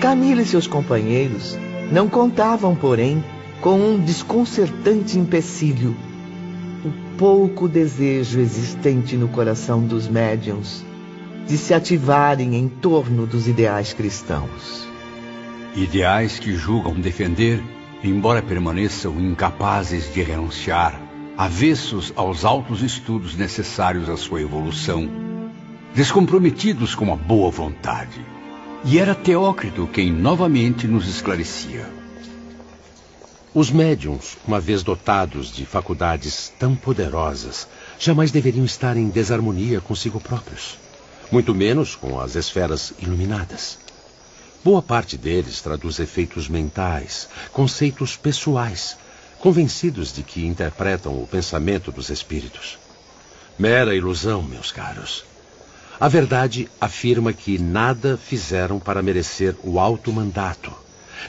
Camila e seus companheiros não contavam, porém, com um desconcertante empecilho. O pouco desejo existente no coração dos médiums de se ativarem em torno dos ideais cristãos. Ideais que julgam defender, embora permaneçam incapazes de renunciar, avessos aos altos estudos necessários à sua evolução, descomprometidos com a boa vontade. E era Teócrito quem novamente nos esclarecia. Os médiums, uma vez dotados de faculdades tão poderosas, jamais deveriam estar em desarmonia consigo próprios, muito menos com as esferas iluminadas. Boa parte deles traduz efeitos mentais, conceitos pessoais, convencidos de que interpretam o pensamento dos espíritos. Mera ilusão, meus caros. A verdade afirma que nada fizeram para merecer o alto mandato,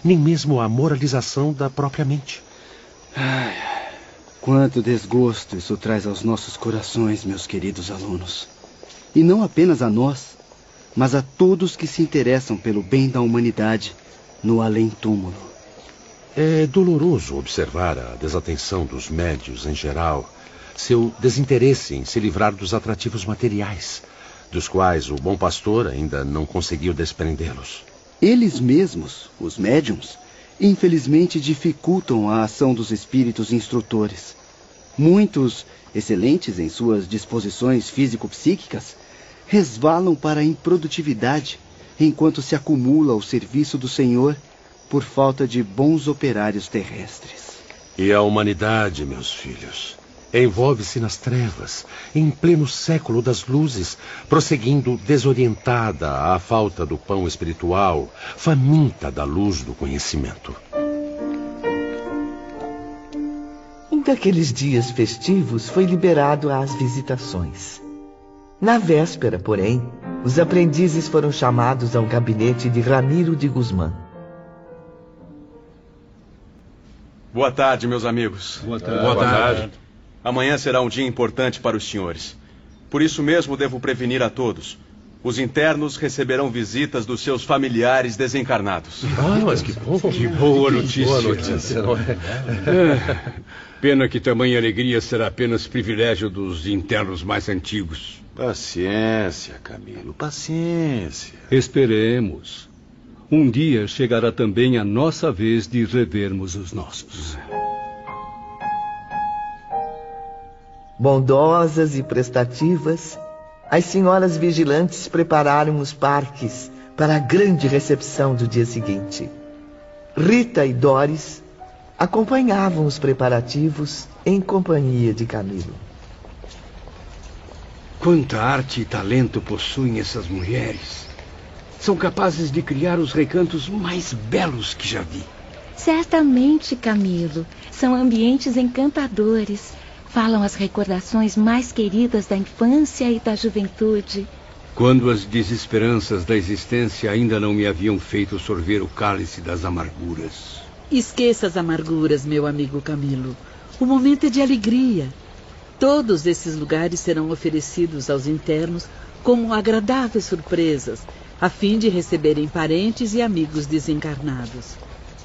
nem mesmo a moralização da própria mente. Ai, quanto desgosto isso traz aos nossos corações, meus queridos alunos. E não apenas a nós, mas a todos que se interessam pelo bem da humanidade no além-túmulo. É doloroso observar a desatenção dos médios em geral, seu desinteresse em se livrar dos atrativos materiais dos quais o bom pastor ainda não conseguiu desprendê-los. Eles mesmos, os médiums, infelizmente dificultam a ação dos espíritos instrutores. Muitos, excelentes em suas disposições físico-psíquicas, resvalam para a improdutividade enquanto se acumula o serviço do Senhor por falta de bons operários terrestres. E a humanidade, meus filhos, envolve-se nas trevas, em pleno século das luzes, prosseguindo desorientada à falta do pão espiritual, faminta da luz do conhecimento. Um daqueles dias festivos foi liberado às visitações. Na véspera, porém, os aprendizes foram chamados ao gabinete de Ramiro de Guzmán. Boa tarde, meus amigos. Boa tarde. Boa tarde. Amanhã será um dia importante para os senhores. Por isso mesmo devo prevenir a todos. Os internos receberão visitas dos seus familiares desencarnados. Ah, mas que bom. Que boa notícia. Boa notícia, é? é? Pena que tamanha alegria será apenas privilégio dos internos mais antigos. Paciência, Camilo, paciência. Esperemos. Um dia chegará também a nossa vez de revermos os nossos. Bondosas e prestativas, as senhoras vigilantes prepararam os parques para a grande recepção do dia seguinte. Rita e Doris acompanhavam os preparativos em companhia de Camilo. Quanta arte e talento possuem essas mulheres. São capazes de criar os recantos mais belos que já vi. Certamente, Camilo. São ambientes encantadores. Falam as recordações mais queridas da infância e da juventude. Quando as desesperanças da existência ainda não me haviam feito sorver o cálice das amarguras. Esqueça as amarguras, meu amigo Camilo. O momento é de alegria. Todos esses lugares serão oferecidos aos internos como agradáveis surpresas, a fim de receberem parentes e amigos desencarnados.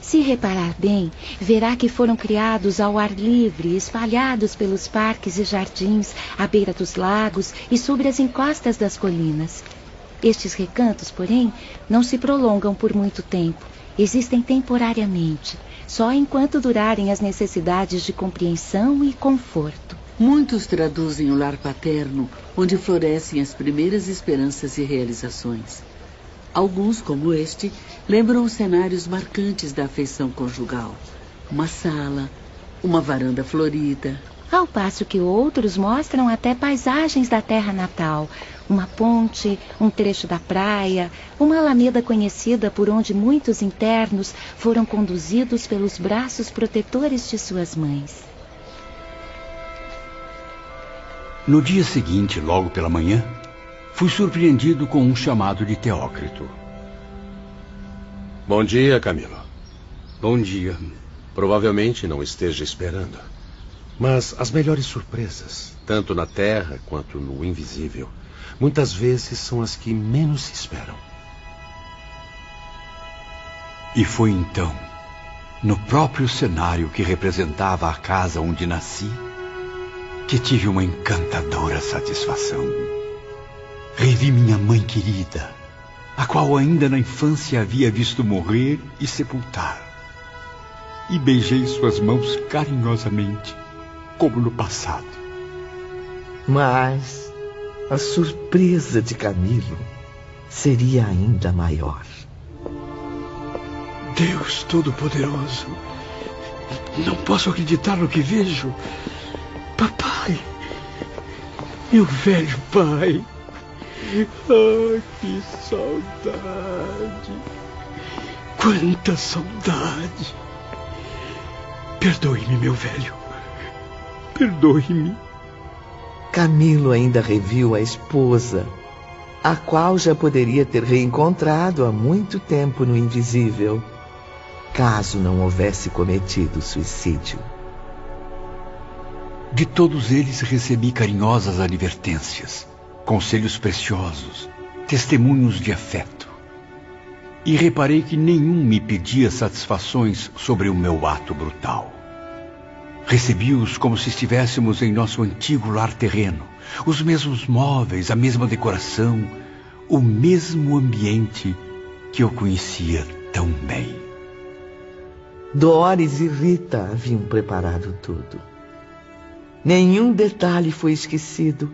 Se reparar bem, verá que foram criados ao ar livre, espalhados pelos parques e jardins, à beira dos lagos e sobre as encostas das colinas. Estes recantos, porém, não se prolongam por muito tempo. Existem temporariamente, só enquanto durarem as necessidades de compreensão e conforto. Muitos traduzem o lar paterno, onde florescem as primeiras esperanças e realizações. Alguns, como este, lembram os cenários marcantes da afeição conjugal. Uma sala, uma varanda florida. Ao passo que outros mostram até paisagens da terra natal, uma ponte, um trecho da praia, uma alameda conhecida por onde muitos internos foram conduzidos pelos braços protetores de suas mães. No dia seguinte, logo pela manhã, fui surpreendido com um chamado de Teócrito. Bom dia, Camilo. Bom dia. Provavelmente não esteja esperando. Mas as melhores surpresas, tanto na terra quanto no invisível, muitas vezes são as que menos se esperam. E foi então, no próprio cenário que representava a casa onde nasci, que tive uma encantadora satisfação. Revi minha mãe querida, a qual ainda na infância havia visto morrer e sepultar. E beijei suas mãos carinhosamente, como no passado. Mas a surpresa de Camilo seria ainda maior. Deus Todo-Poderoso, não posso acreditar no que vejo. Papai, meu velho pai. Ai, que saudade. Quanta saudade. Perdoe-me, meu velho. Perdoe-me. Camilo ainda reviu a esposa, a qual já poderia ter reencontrado há muito tempo no invisível, caso não houvesse cometido suicídio. De todos eles recebi carinhosas advertências, conselhos preciosos, testemunhos de afeto. E reparei que nenhum me pedia satisfações sobre o meu ato brutal. Recebi-os como se estivéssemos em nosso antigo lar terreno, os mesmos móveis, a mesma decoração, o mesmo ambiente que eu conhecia tão bem. Doris e Rita haviam preparado tudo. Nenhum detalhe foi esquecido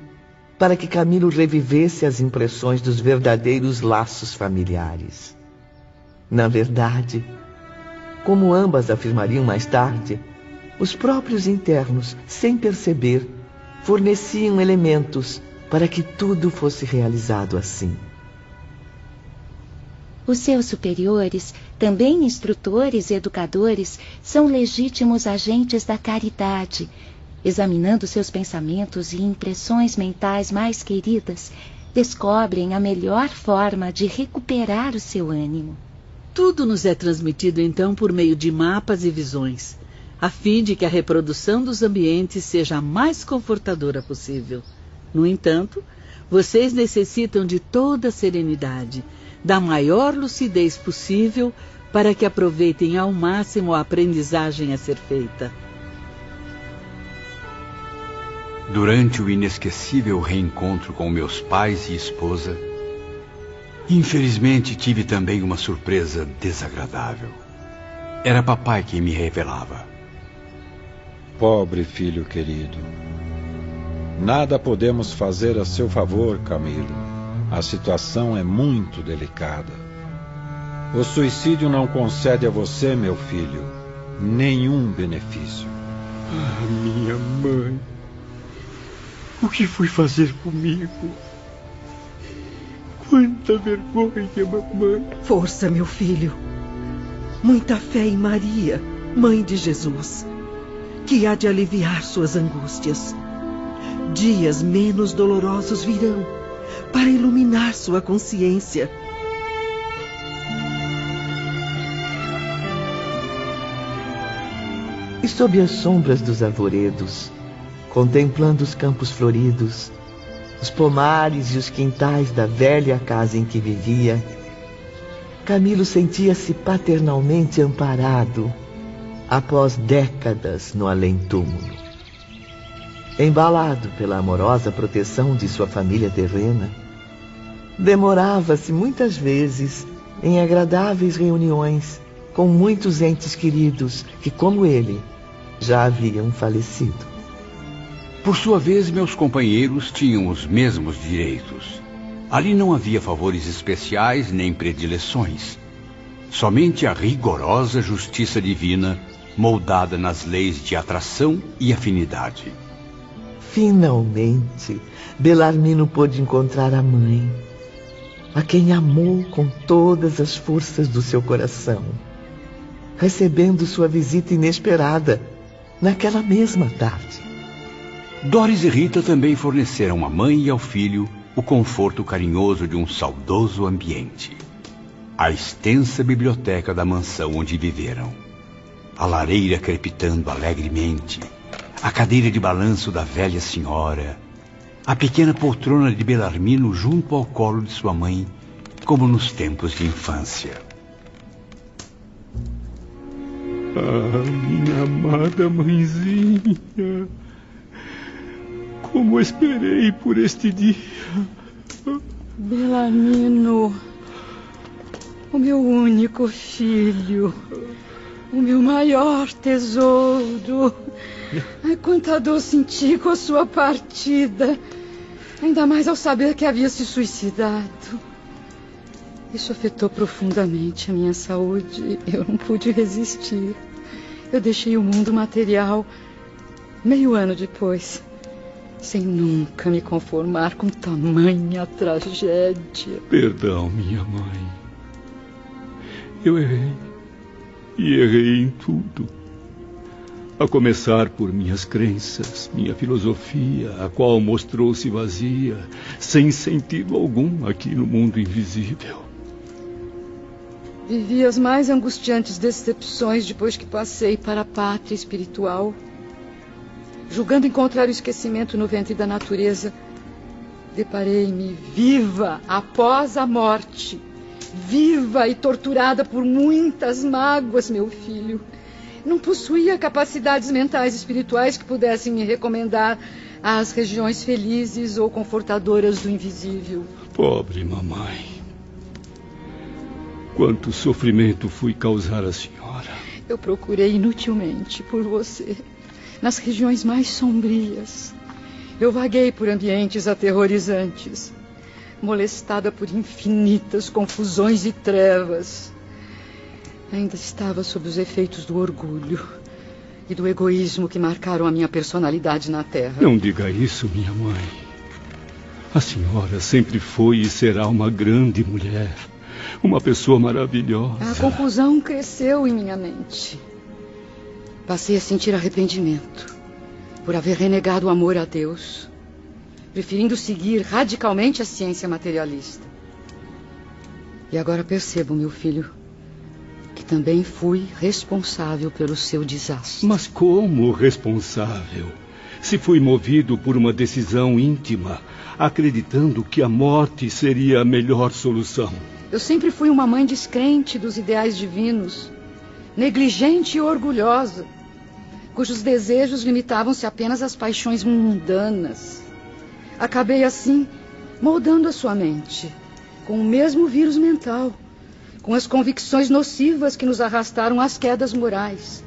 para que Camilo revivesse as impressões dos verdadeiros laços familiares. Na verdade, como ambas afirmariam mais tarde, os próprios internos, sem perceber, forneciam elementos para que tudo fosse realizado assim. Os seus superiores, também instrutores e educadores, são legítimos agentes da caridade examinando seus pensamentos e impressões mentais mais queridas, descobrem a melhor forma de recuperar o seu ânimo. Tudo nos é transmitido então por meio de mapas e visões, a fim de que a reprodução dos ambientes seja a mais confortadora possível. No entanto, vocês necessitam de toda a serenidade, da maior lucidez possível para que aproveitem ao máximo a aprendizagem a ser feita. Durante o inesquecível reencontro com meus pais e esposa, infelizmente tive também uma surpresa desagradável. Era papai quem me revelava. Pobre filho querido. Nada podemos fazer a seu favor, Camilo. A situação é muito delicada. O suicídio não concede a você, meu filho, nenhum benefício. Ah, minha mãe. O que foi fazer comigo? Quanta vergonha, mamãe. Força, meu filho. Muita fé em Maria, mãe de Jesus, que há de aliviar suas angústias. Dias menos dolorosos virão para iluminar sua consciência. E sob as sombras dos arvoredos, contemplando os campos floridos, os pomares e os quintais da velha casa em que vivia, Camilo sentia-se paternalmente amparado após décadas no além-túmulo. Embalado pela amorosa proteção de sua família terrena, demorava-se muitas vezes em agradáveis reuniões com muitos entes queridos que, como ele, já haviam falecido. Por sua vez, meus companheiros tinham os mesmos direitos. Ali não havia favores especiais nem predileções. Somente a rigorosa justiça divina, moldada nas leis de atração e afinidade. Finalmente, Belarmino pôde encontrar a mãe, a quem amou com todas as forças do seu coração, recebendo sua visita inesperada naquela mesma tarde. Doris e Rita também forneceram à mãe e ao filho o conforto carinhoso de um saudoso ambiente. A extensa biblioteca da mansão onde viveram. A lareira crepitando alegremente. A cadeira de balanço da velha senhora. A pequena poltrona de Belarmino junto ao colo de sua mãe, como nos tempos de infância. Ah, minha amada mãezinha. Como esperei por este dia. Belarmino, o meu único filho, o meu maior tesouro. Ai, quanta dor senti com a sua partida. Ainda mais ao saber que havia se suicidado. Isso afetou profundamente a minha saúde. Eu não pude resistir. Eu deixei o mundo material meio ano depois sem nunca me conformar com tamanha tragédia. Perdão, minha mãe. Eu errei. E errei em tudo. A começar por minhas crenças, minha filosofia, a qual mostrou-se vazia, sem sentido algum aqui no mundo invisível. Vivi as mais angustiantes decepções depois que passei para a pátria espiritual julgando encontrar o esquecimento no ventre da natureza, deparei-me viva após a morte, viva e torturada por muitas mágoas, meu filho. Não possuía capacidades mentais e espirituais que pudessem me recomendar às regiões felizes ou confortadoras do invisível. Pobre mamãe. Quanto sofrimento fui causar à senhora. Eu procurei inutilmente por você nas regiões mais sombrias. Eu vaguei por ambientes aterrorizantes, molestada por infinitas confusões e trevas. Ainda estava sob os efeitos do orgulho e do egoísmo que marcaram a minha personalidade na Terra. Não diga isso, minha mãe. A senhora sempre foi e será uma grande mulher. Uma pessoa maravilhosa. A confusão cresceu em minha mente. Passei a sentir arrependimento por haver renegado o amor a Deus, preferindo seguir radicalmente a ciência materialista. E agora percebo, meu filho, que também fui responsável pelo seu desastre. Mas como responsável? Se fui movido por uma decisão íntima, acreditando que a morte seria a melhor solução. Eu sempre fui uma mãe descrente dos ideais divinos, negligente e orgulhosa cujos desejos limitavam-se apenas às paixões mundanas. Acabei assim moldando a sua mente com o mesmo vírus mental, com as convicções nocivas que nos arrastaram às quedas morais.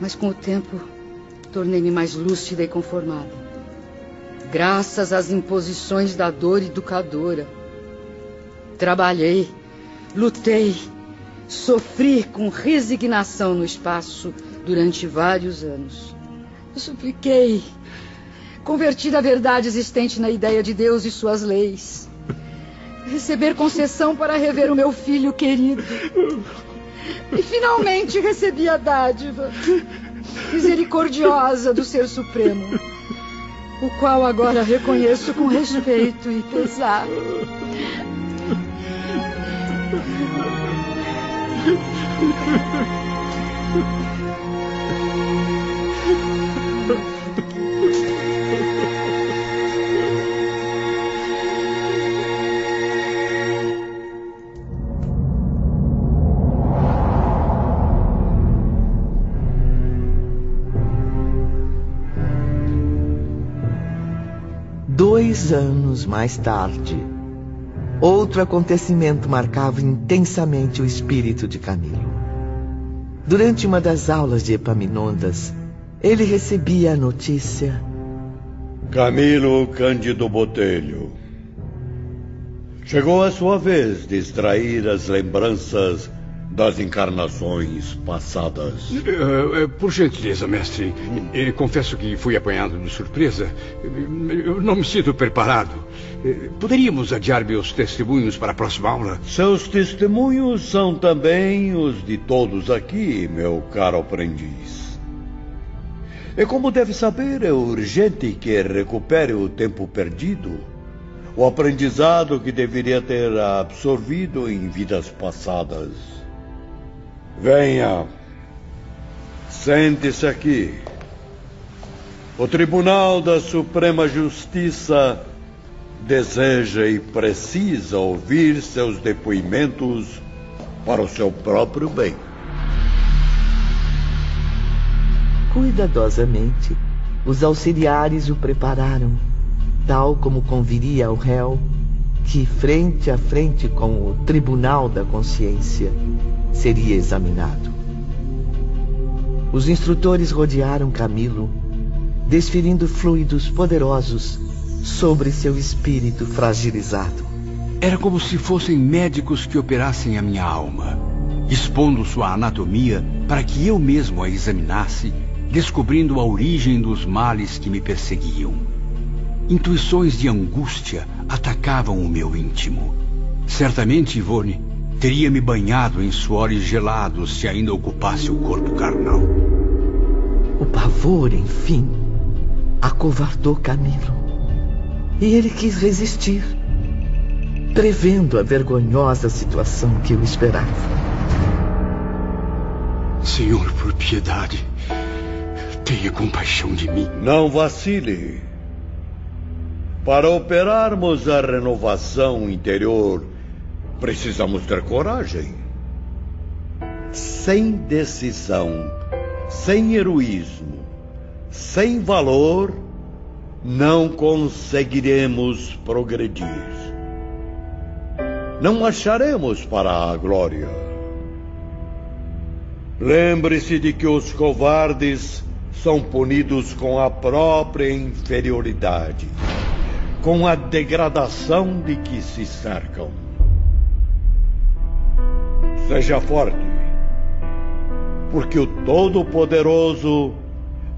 Mas com o tempo, tornei-me mais lúcida e conformada. graças às imposições da dor educadora. Trabalhei, lutei, sofri com resignação no espaço durante vários anos. supliquei, converti a verdade existente na ideia de Deus e suas leis. Receber concessão para rever o meu filho querido. E finalmente recebi a dádiva misericordiosa do Ser Supremo, o qual agora reconheço com respeito e pesar. Dois anos mais tarde, outro acontecimento marcava intensamente o espírito de Camilo. Durante uma das aulas de Epaminondas, ele recebia a notícia: Camilo Cândido Botelho. Chegou a sua vez de extrair as lembranças das encarnações passadas. Uh, uh, por gentileza, mestre, uh, confesso que fui apanhado de surpresa. Eu não me sinto preparado. Poderíamos adiar meus testemunhos para a próxima aula? Seus testemunhos são também os de todos aqui, meu caro aprendiz. E como deve saber, é urgente que recupere o tempo perdido, o aprendizado que deveria ter absorvido em vidas passadas. Venha. Sente-se aqui. O Tribunal da Suprema Justiça deseja e precisa ouvir seus depoimentos para o seu próprio bem. Cuidadosamente, os auxiliares o prepararam, tal como conviria ao réu que, frente a frente com o Tribunal da Consciência, seria examinado. Os instrutores rodearam Camilo, desferindo fluidos poderosos sobre seu espírito fragilizado. Era como se fossem médicos que operassem a minha alma, expondo sua anatomia para que eu mesmo a examinasse, descobrindo a origem dos males que me perseguiam. Intuições de angústia atacavam o meu íntimo. Certamente, Ivone, teria me banhado em suores gelados se ainda ocupasse o corpo carnal. O pavor, enfim, acovardou Camilo. E ele quis resistir, prevendo a vergonhosa situação que o esperava. Senhor, por piedade, tenha compaixão de mim. Não vacile. Para operarmos a renovação interior Precisamos ter coragem. Sem decisão, sem heroísmo, sem valor, não conseguiremos progredir. Não acharemos para a glória. Lembre-se de que os covardes são punidos com a própria inferioridade, com a degradação de que se cercam. Seja forte, porque o Todo-Poderoso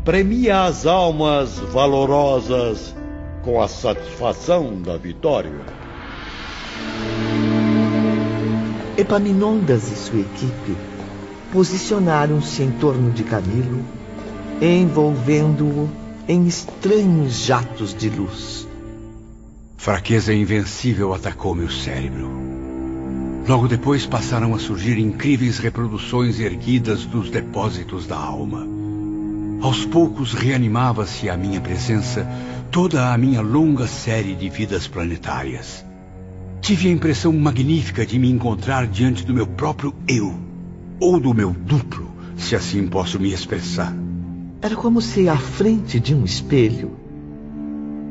premia as almas valorosas com a satisfação da vitória. Epaminondas e sua equipe posicionaram-se em torno de Camilo, envolvendo-o em estranhos jatos de luz. Fraqueza invencível atacou meu cérebro. Logo depois passaram a surgir incríveis reproduções erguidas dos depósitos da alma. Aos poucos reanimava-se à minha presença toda a minha longa série de vidas planetárias. Tive a impressão magnífica de me encontrar diante do meu próprio eu, ou do meu duplo, se assim posso me expressar. Era como se, à frente de um espelho,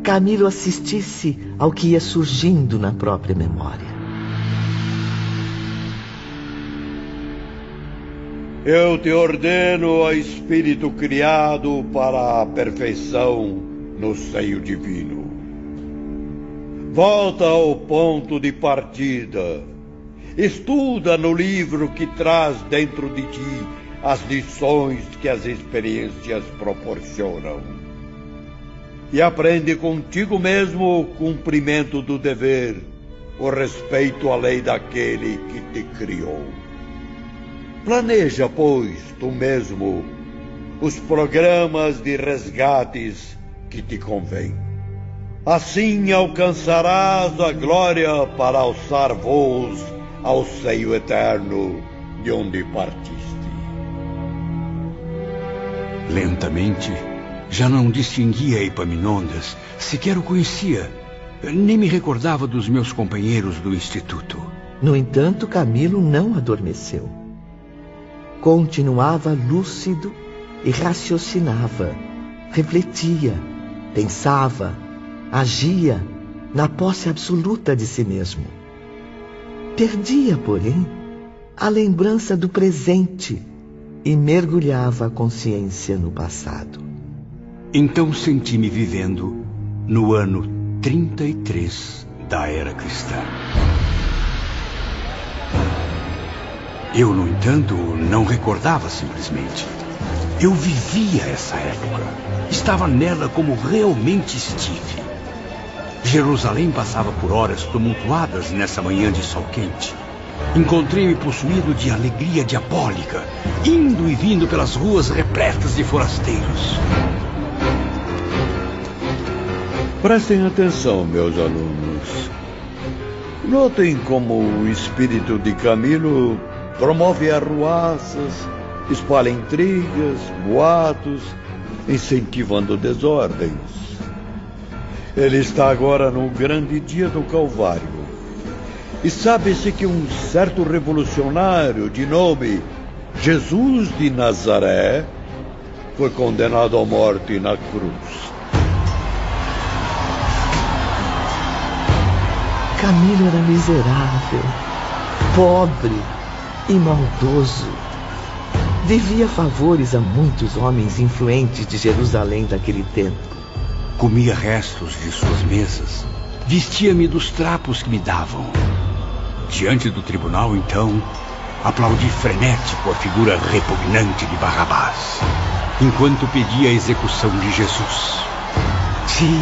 Camilo assistisse ao que ia surgindo na própria memória. Eu te ordeno, ó Espírito criado para a perfeição no seio divino. Volta ao ponto de partida. Estuda no livro que traz dentro de ti as lições que as experiências proporcionam. E aprende contigo mesmo o cumprimento do dever, o respeito à lei daquele que te criou. Planeja, pois, tu mesmo, os programas de resgates que te convém. Assim alcançarás a glória para alçar voos ao seio eterno de onde partiste. Lentamente, já não distinguia Epaminondas, sequer o conhecia, nem me recordava dos meus companheiros do instituto. No entanto, Camilo não adormeceu. Continuava lúcido e raciocinava, refletia, pensava, agia na posse absoluta de si mesmo. Perdia, porém, a lembrança do presente e mergulhava a consciência no passado. Então senti-me vivendo no ano 33 da era cristã. Eu, no entanto, não recordava simplesmente. Eu vivia essa época. Estava nela como realmente estive. Jerusalém passava por horas tumultuadas nessa manhã de sol quente. Encontrei-me possuído de alegria diabólica, indo e vindo pelas ruas repletas de forasteiros. Prestem atenção, meus alunos. Notem como o espírito de Camilo promove arruaças, espalha intrigas, boatos, incentivando desordens. Ele está agora no grande dia do Calvário. E sabe-se que um certo revolucionário de nome Jesus de Nazaré foi condenado à morte na cruz. Camilo era miserável, pobre e maldoso. Devia favores a muitos homens influentes de Jerusalém daquele tempo. Comia restos de suas mesas. Vestia-me dos trapos que me davam. Diante do tribunal, então, aplaudi frenético a figura repugnante de Barrabás, enquanto pedia a execução de Jesus. Sim,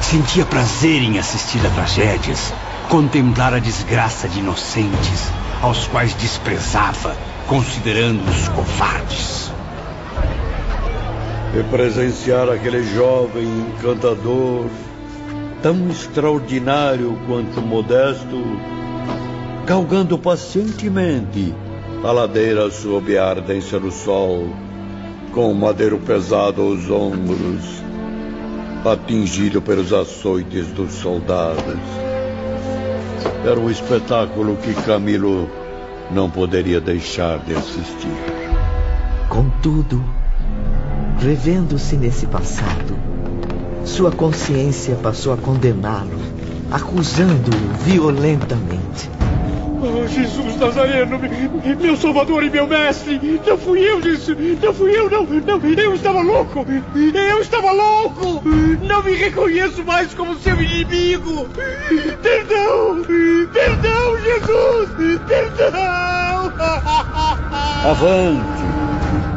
sentia prazer em assistir a tragédias, contemplar a desgraça de inocentes, aos quais desprezava, considerando-os covardes. E presenciar aquele jovem encantador, tão extraordinário quanto modesto, galgando pacientemente a ladeira sob a ardência do sol, com o madeiro pesado aos ombros, atingido pelos açoites dos soldados. Era um espetáculo que Camilo não poderia deixar de assistir. Contudo, revendo-se nesse passado, sua consciência passou a condená-lo, acusando-o violentamente. Oh, Jesus Nazareno, meu Salvador e meu Mestre, não fui eu disso, não fui eu, não, não, eu estava louco, eu estava louco, não me reconheço mais como seu inimigo. Perdão, perdão, Jesus, perdão. Avante,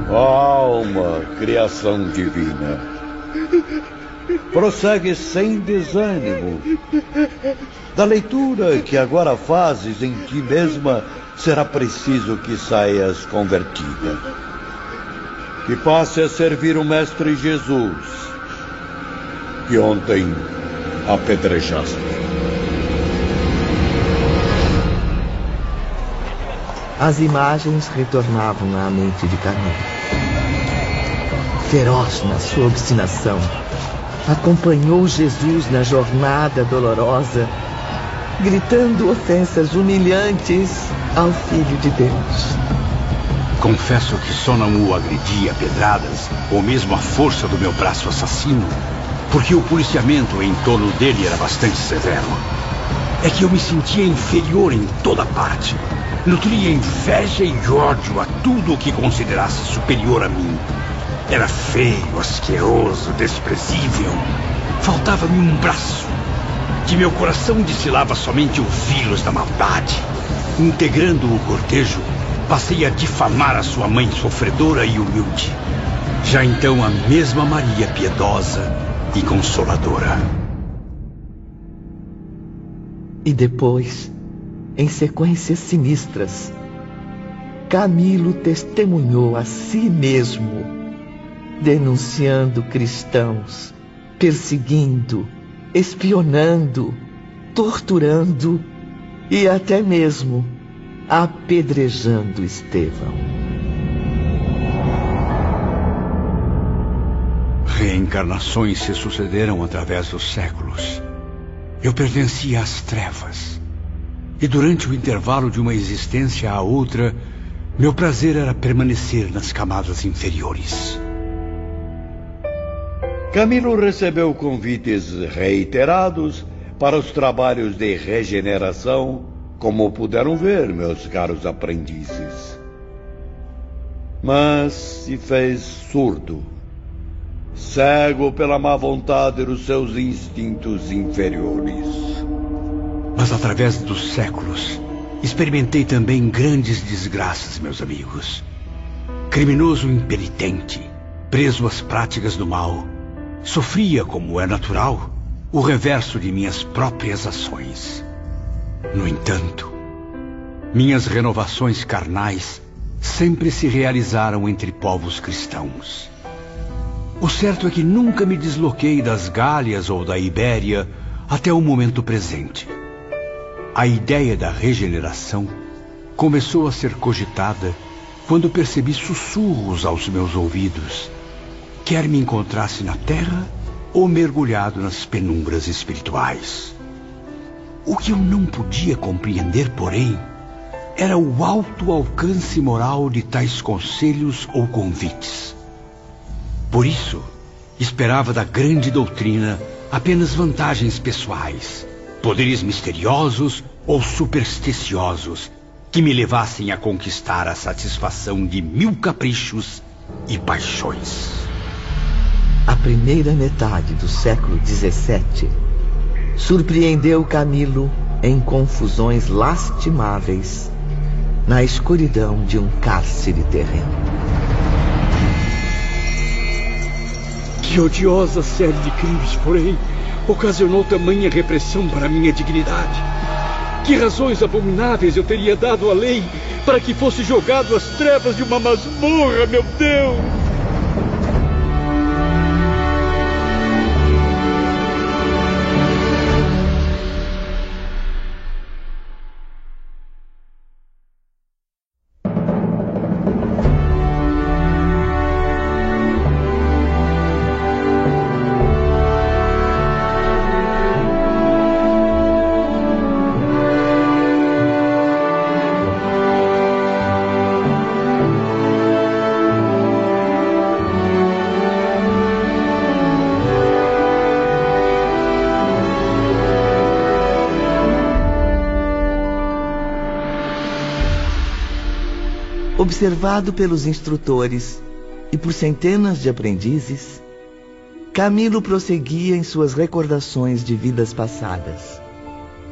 alma, criação divina. Prossegue sem desânimo. Da leitura que agora fazes em ti mesma, será preciso que saias convertida. Que passe a servir o Mestre Jesus, que ontem apedrejaste. As imagens retornavam à mente de Camilo. Feroz na sua obstinação, acompanhou Jesus na jornada dolorosa, gritando ofensas humilhantes ao Filho de Deus. Confesso que só não o agredi a pedradas, ou mesmo a força do meu braço assassino, porque o policiamento em torno dele era bastante severo. É que eu me sentia inferior em toda parte. Nutria inveja e ódio a tudo o que considerasse superior a mim. Era feio, asqueroso, desprezível. Faltava-me um braço. De meu coração destilava somente ouvi-los da maldade. Integrando o cortejo, passei a difamar a sua mãe sofredora e humilde. Já então a mesma Maria piedosa e consoladora. E depois, em sequências sinistras, Camilo testemunhou a si mesmo, denunciando cristãos, perseguindo, espionando, torturando e até mesmo apedrejando Estevão. Reencarnações se sucederam através dos séculos. Eu pertencia às trevas. E durante o intervalo de uma existência à outra, meu prazer era permanecer nas camadas inferiores. Camilo recebeu convites reiterados para os trabalhos de regeneração, como puderam ver, meus caros aprendizes. Mas se fez surdo, cego pela má vontade dos seus instintos inferiores. Mas através dos séculos, experimentei também grandes desgraças, meus amigos. Criminoso impenitente, preso às práticas do mal, sofria, como é natural, o reverso de minhas próprias ações. No entanto, minhas renovações carnais sempre se realizaram entre povos cristãos. O certo é que nunca me desloquei das Gálias ou da Ibéria até o momento presente. A ideia da regeneração começou a ser cogitada quando percebi sussurros aos meus ouvidos, quer me encontrasse na terra ou mergulhado nas penumbras espirituais. O que eu não podia compreender, porém, era o alto alcance moral de tais conselhos ou convites. Por isso, esperava da grande doutrina apenas vantagens pessoais, poderes misteriosos ou supersticiosos que me levassem a conquistar a satisfação de mil caprichos e paixões. A primeira metade do século XVII surpreendeu Camilo em confusões lastimáveis na escuridão de um cárcere terreno. Que odiosa série de crimes, porém, ocasionou tamanha repressão para minha dignidade. Que razões abomináveis eu teria dado à lei para que fosse jogado às trevas de uma masmorra, meu Deus! Observado pelos instrutores e por centenas de aprendizes, Camilo prosseguia em suas recordações de vidas passadas.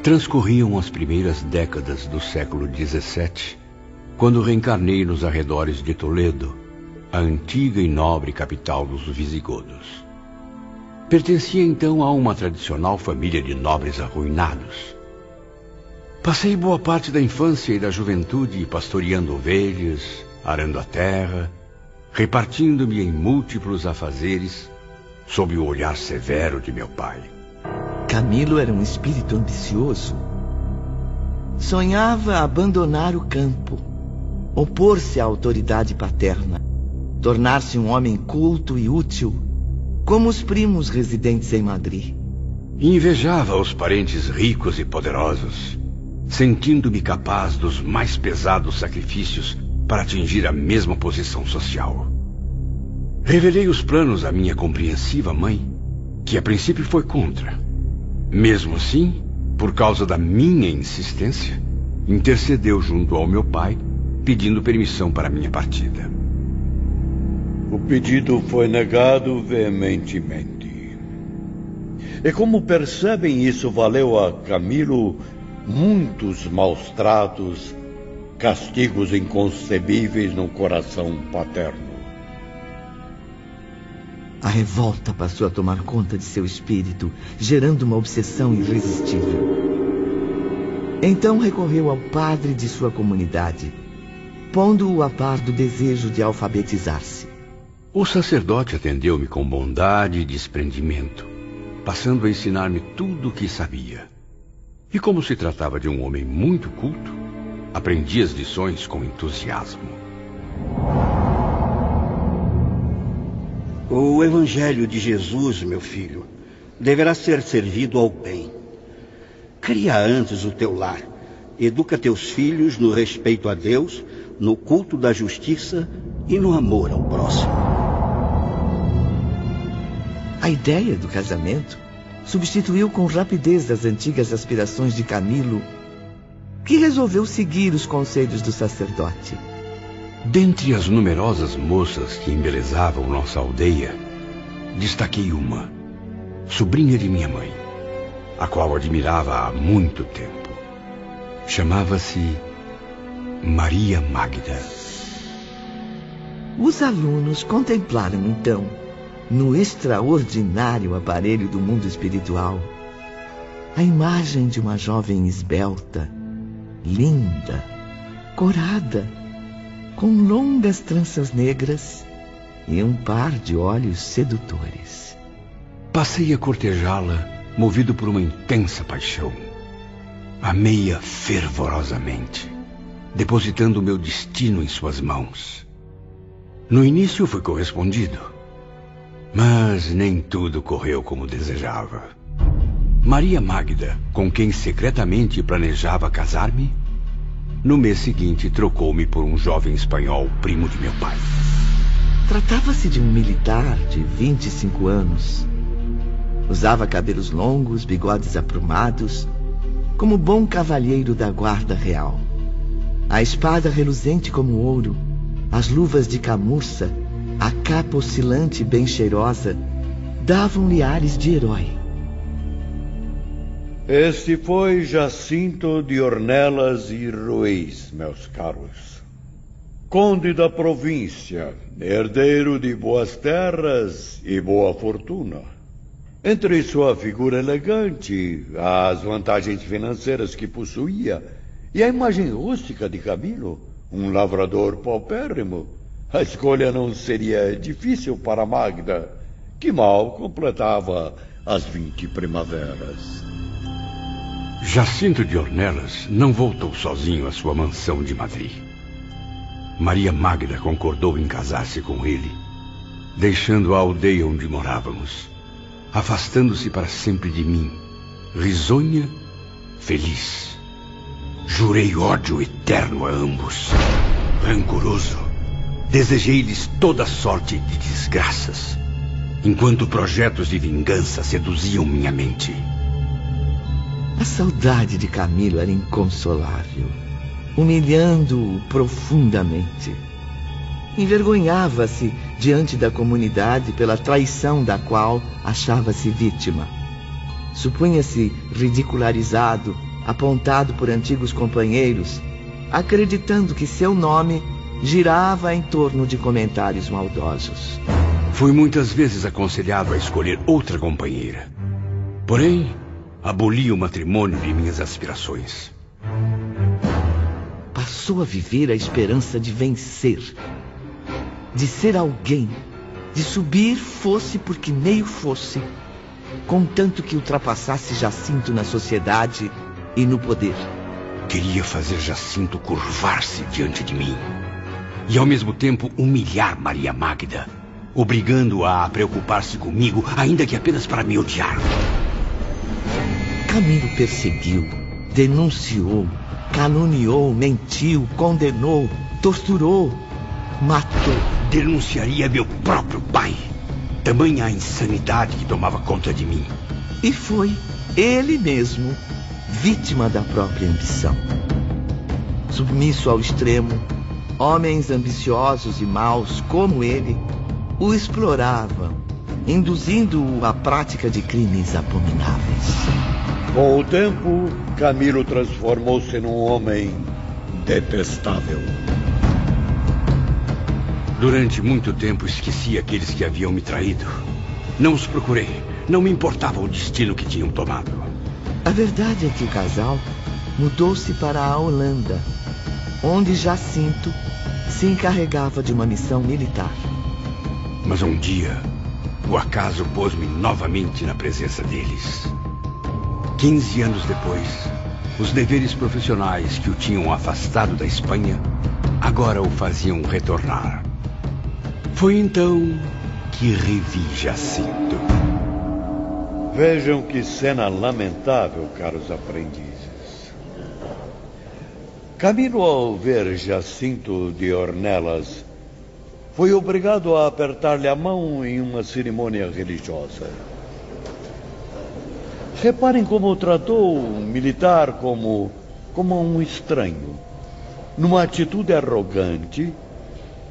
Transcorriam as primeiras décadas do século XVII, quando reencarnei nos arredores de Toledo, a antiga e nobre capital dos visigodos. Pertencia então a uma tradicional família de nobres arruinados. Passei boa parte da infância e da juventude pastoreando ovelhas, arando a terra, repartindo-me em múltiplos afazeres, sob o olhar severo de meu pai. Camilo era um espírito ambicioso. Sonhava abandonar o campo, opor-se à autoridade paterna, tornar-se um homem culto e útil, como os primos residentes em Madrid. Invejava os parentes ricos e poderosos, sentindo-me capaz dos mais pesados sacrifícios para atingir a mesma posição social. Revelei os planos à minha compreensiva mãe, que a princípio foi contra. Mesmo assim, por causa da minha insistência, intercedeu junto ao meu pai, pedindo permissão para minha partida. O pedido foi negado veementemente. E como percebem, isso valeu a Camilo muitos maus tratos, castigos inconcebíveis no coração paterno. A revolta passou a tomar conta de seu espírito, gerando uma obsessão irresistível. Então recorreu ao padre de sua comunidade, pondo-o a par do desejo de alfabetizar-se. O sacerdote atendeu-me com bondade e desprendimento, passando a ensinar-me tudo o que sabia. E como se tratava de um homem muito culto, aprendi as lições com entusiasmo. O Evangelho de Jesus, meu filho, deverá ser servido ao bem. Cria antes o teu lar. Educa teus filhos no respeito a Deus, no culto da justiça e no amor ao próximo. A ideia do casamento substituiu com rapidez as antigas aspirações de Camilo, que resolveu seguir os conselhos do sacerdote. Dentre as numerosas moças que embelezavam nossa aldeia, destaquei uma, sobrinha de minha mãe, a qual admirava há muito tempo. Chamava-se Maria Magda. Os alunos contemplaram então, no extraordinário aparelho do mundo espiritual, a imagem de uma jovem esbelta, linda, corada, com longas tranças negras e um par de olhos sedutores. Passei a cortejá-la, movido por uma intensa paixão. Amei-a fervorosamente, depositando o meu destino em suas mãos. No início fui correspondido, mas nem tudo correu como desejava. Maria Magda, com quem secretamente planejava casar-me, no mês seguinte, trocou-me por um jovem espanhol, primo de meu pai. Tratava-se de um militar de 25 anos. Usava cabelos longos, bigodes aprumados, como bom cavalheiro da guarda real. A espada reluzente como ouro, as luvas de camurça, a capa oscilante e bem cheirosa, davam-lhe ares de herói. Este foi Jacinto de Ornelas e Ruiz, meus caros. Conde da província, herdeiro de boas terras e boa fortuna. Entre sua figura elegante, as vantagens financeiras que possuía e a imagem rústica de Camilo, um lavrador paupérrimo, a escolha não seria difícil para Magda, que mal completava as vinte primaveras. Jacinto de Ornelas não voltou sozinho à sua mansão de Madrid. Maria Magda concordou em casar-se com ele, deixando a aldeia onde morávamos, afastando-se para sempre de mim, risonha, feliz. Jurei ódio eterno a ambos. Rancoroso, desejei-lhes toda sorte de desgraças, enquanto projetos de vingança seduziam minha mente. A saudade de Camilo era inconsolável, humilhando-o profundamente. Envergonhava-se diante da comunidade pela traição da qual achava-se vítima. Supunha-se ridicularizado, apontado por antigos companheiros, acreditando que seu nome girava em torno de comentários maldosos. Fui muitas vezes aconselhado a escolher outra companheira. Porém, aboli o matrimônio de minhas aspirações. Passou a viver a esperança de vencer, de ser alguém, de subir fosse porque meio fosse, contanto que ultrapassasse Jacinto na sociedade e no poder. Queria fazer Jacinto curvar-se diante de mim e ao mesmo tempo humilhar Maria Magda, obrigando-a a preocupar-se comigo, ainda que apenas para me odiar. Camilo perseguiu, denunciou, caluniou, mentiu, condenou, torturou, matou. Denunciaria meu próprio pai. Tamanha a insanidade que tomava conta de mim. E foi ele mesmo vítima da própria ambição. Submisso ao extremo, homens ambiciosos e maus como ele o exploravam, induzindo-o à prática de crimes abomináveis. Com o tempo, Camilo transformou-se num homem detestável. Durante muito tempo esqueci aqueles que haviam me traído. Não os procurei. Não me importava o destino que tinham tomado. A verdade é que o casal mudou-se para a Holanda, onde Jacinto se encarregava de uma missão militar. Mas um dia, o acaso pôs-me novamente na presença deles. Quinze anos depois, os deveres profissionais que o tinham afastado da Espanha agora o faziam retornar. Foi então que revi Jacinto. Vejam que cena lamentável, caros aprendizes. Camilo, ao ver Jacinto de Ornelas, foi obrigado a apertar-lhe a mão em uma cerimônia religiosa. Reparem como tratou o militar como, como um estranho, numa atitude arrogante,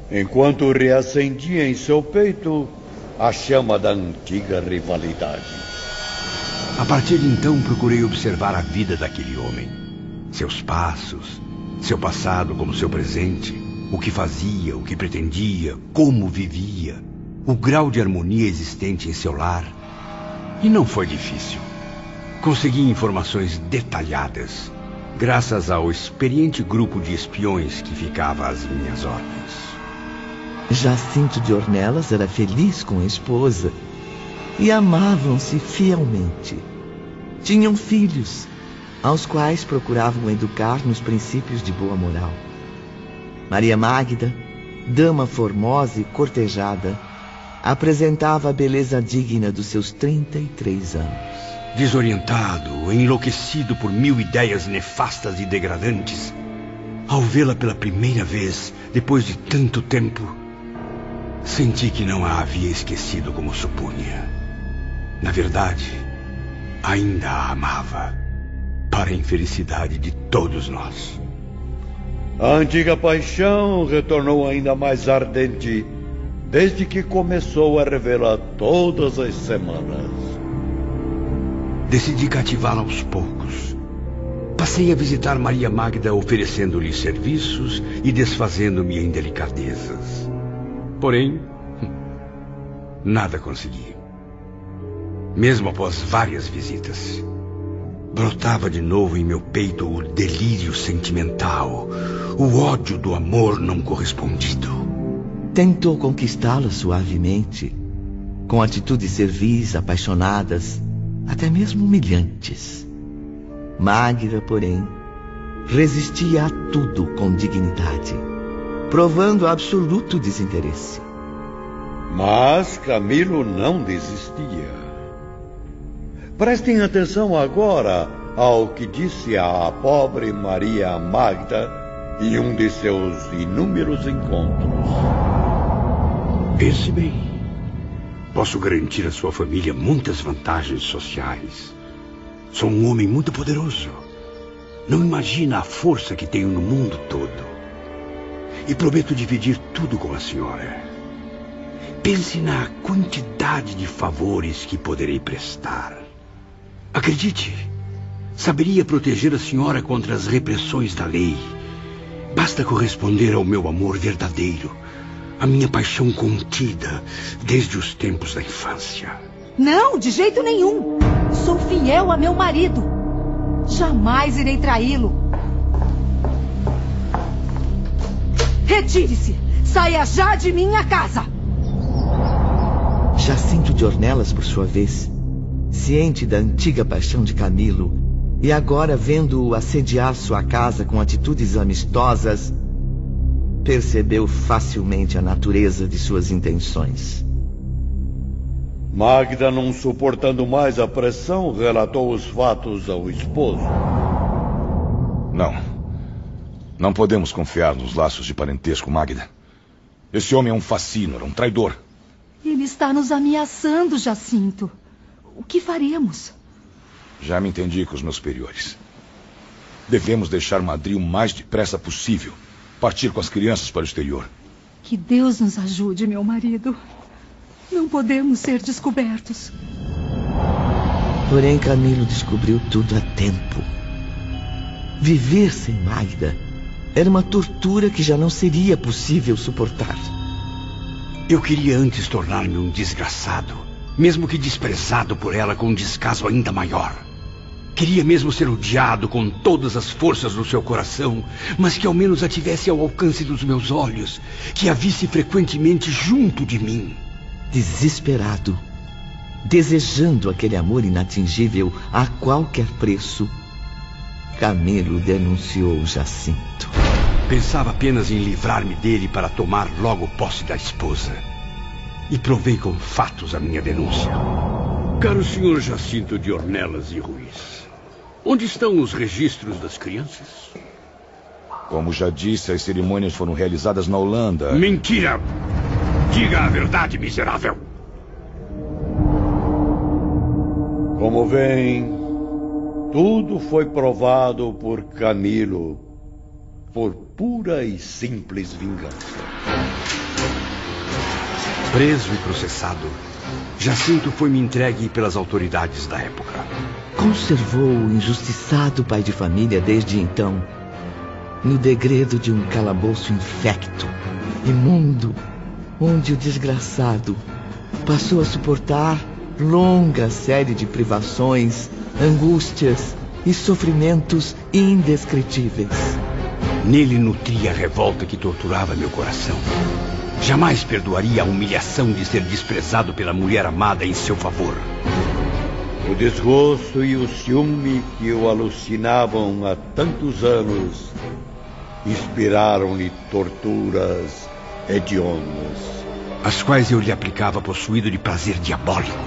enquanto reacendia em seu peito a chama da antiga rivalidade. A partir de então, procurei observar a vida daquele homem. Seus passos, seu passado como seu presente, o que fazia, o que pretendia, como vivia, o grau de harmonia existente em seu lar. E não foi difícil. Consegui informações detalhadas, graças ao experiente grupo de espiões que ficava às minhas ordens. Jacinto de Ornelas era feliz com a esposa e amavam-se fielmente. Tinham filhos, aos quais procuravam educar nos princípios de boa moral. Maria Magda, dama formosa e cortejada, apresentava a beleza digna dos seus 33 anos. Desorientado, enlouquecido por mil ideias nefastas e degradantes, ao vê-la pela primeira vez, depois de tanto tempo, senti que não a havia esquecido como supunha. Na verdade, ainda a amava, para a infelicidade de todos nós. A antiga paixão retornou ainda mais ardente desde que começou a revê-la todas as semanas. Decidi cativá-la aos poucos. Passei a visitar Maria Magda oferecendo-lhe serviços e desfazendo-me em delicadezas. Porém, nada consegui. Mesmo após várias visitas, brotava de novo em meu peito o delírio sentimental, o ódio do amor não correspondido. Tentou conquistá-la suavemente, com atitudes servis, apaixonadas, até mesmo humilhantes. Magda, porém, resistia a tudo com dignidade, provando absoluto desinteresse. Mas Camilo não desistia. Prestem atenção agora ao que disse a pobre Maria Magda em um de seus inúmeros encontros. Pense bem. Posso garantir à sua família muitas vantagens sociais. Sou um homem muito poderoso. Não imagina a força que tenho no mundo todo. E prometo dividir tudo com a senhora. Pense na quantidade de favores que poderei prestar. Acredite, saberia proteger a senhora contra as repressões da lei. Basta corresponder ao meu amor verdadeiro a minha paixão contida desde os tempos da infância. Não, de jeito nenhum. Sou fiel a meu marido. Jamais irei traí-lo. Retire-se. Saia já de minha casa. Jacinto de Ornelas, por sua vez, ciente da antiga paixão de Camilo e agora vendo-o assediar sua casa com atitudes amistosas, percebeu facilmente a natureza de suas intenções. Magda, não suportando mais a pressão, relatou os fatos ao esposo. Não. Não podemos confiar nos laços de parentesco, Magda. Esse homem é um fascínora, um traidor. Ele está nos ameaçando, Jacinto. O que faremos? Já me entendi com os meus superiores. Devemos deixar Madrid o mais depressa possível. Partir com as crianças para o exterior. Que Deus nos ajude, meu marido. Não podemos ser descobertos. Porém, Camilo descobriu tudo a tempo. Viver sem Magda era uma tortura que já não seria possível suportar. Eu queria antes tornar-me um desgraçado, mesmo que desprezado por ela com um descaso ainda maior. Queria mesmo ser odiado com todas as forças do seu coração, mas que ao menos a tivesse ao alcance dos meus olhos, que a visse frequentemente junto de mim. Desesperado, desejando aquele amor inatingível a qualquer preço, Camilo denunciou Jacinto. Pensava apenas em livrar-me dele para tomar logo posse da esposa. E provei com fatos a minha denúncia. Caro senhor Jacinto de Ornelas e Ruiz, onde estão os registros das crianças? Como já disse, as cerimônias foram realizadas na Holanda. Mentira! Diga a verdade, miserável! Como vem, tudo foi provado por Camilo por pura e simples vingança. Preso e processado, Jacinto foi-me entregue pelas autoridades da época. Conservou o injustiçado pai de família desde então no degredo de um calabouço infecto, imundo, onde o desgraçado passou a suportar longa série de privações, angústias e sofrimentos indescritíveis. Nele nutria a revolta que torturava meu coração. Jamais perdoaria a humilhação de ser desprezado pela mulher amada em seu favor. O desgosto e o ciúme que o alucinavam há tantos anos inspiraram-lhe torturas hediondas. As quais eu lhe aplicava possuído de prazer diabólico,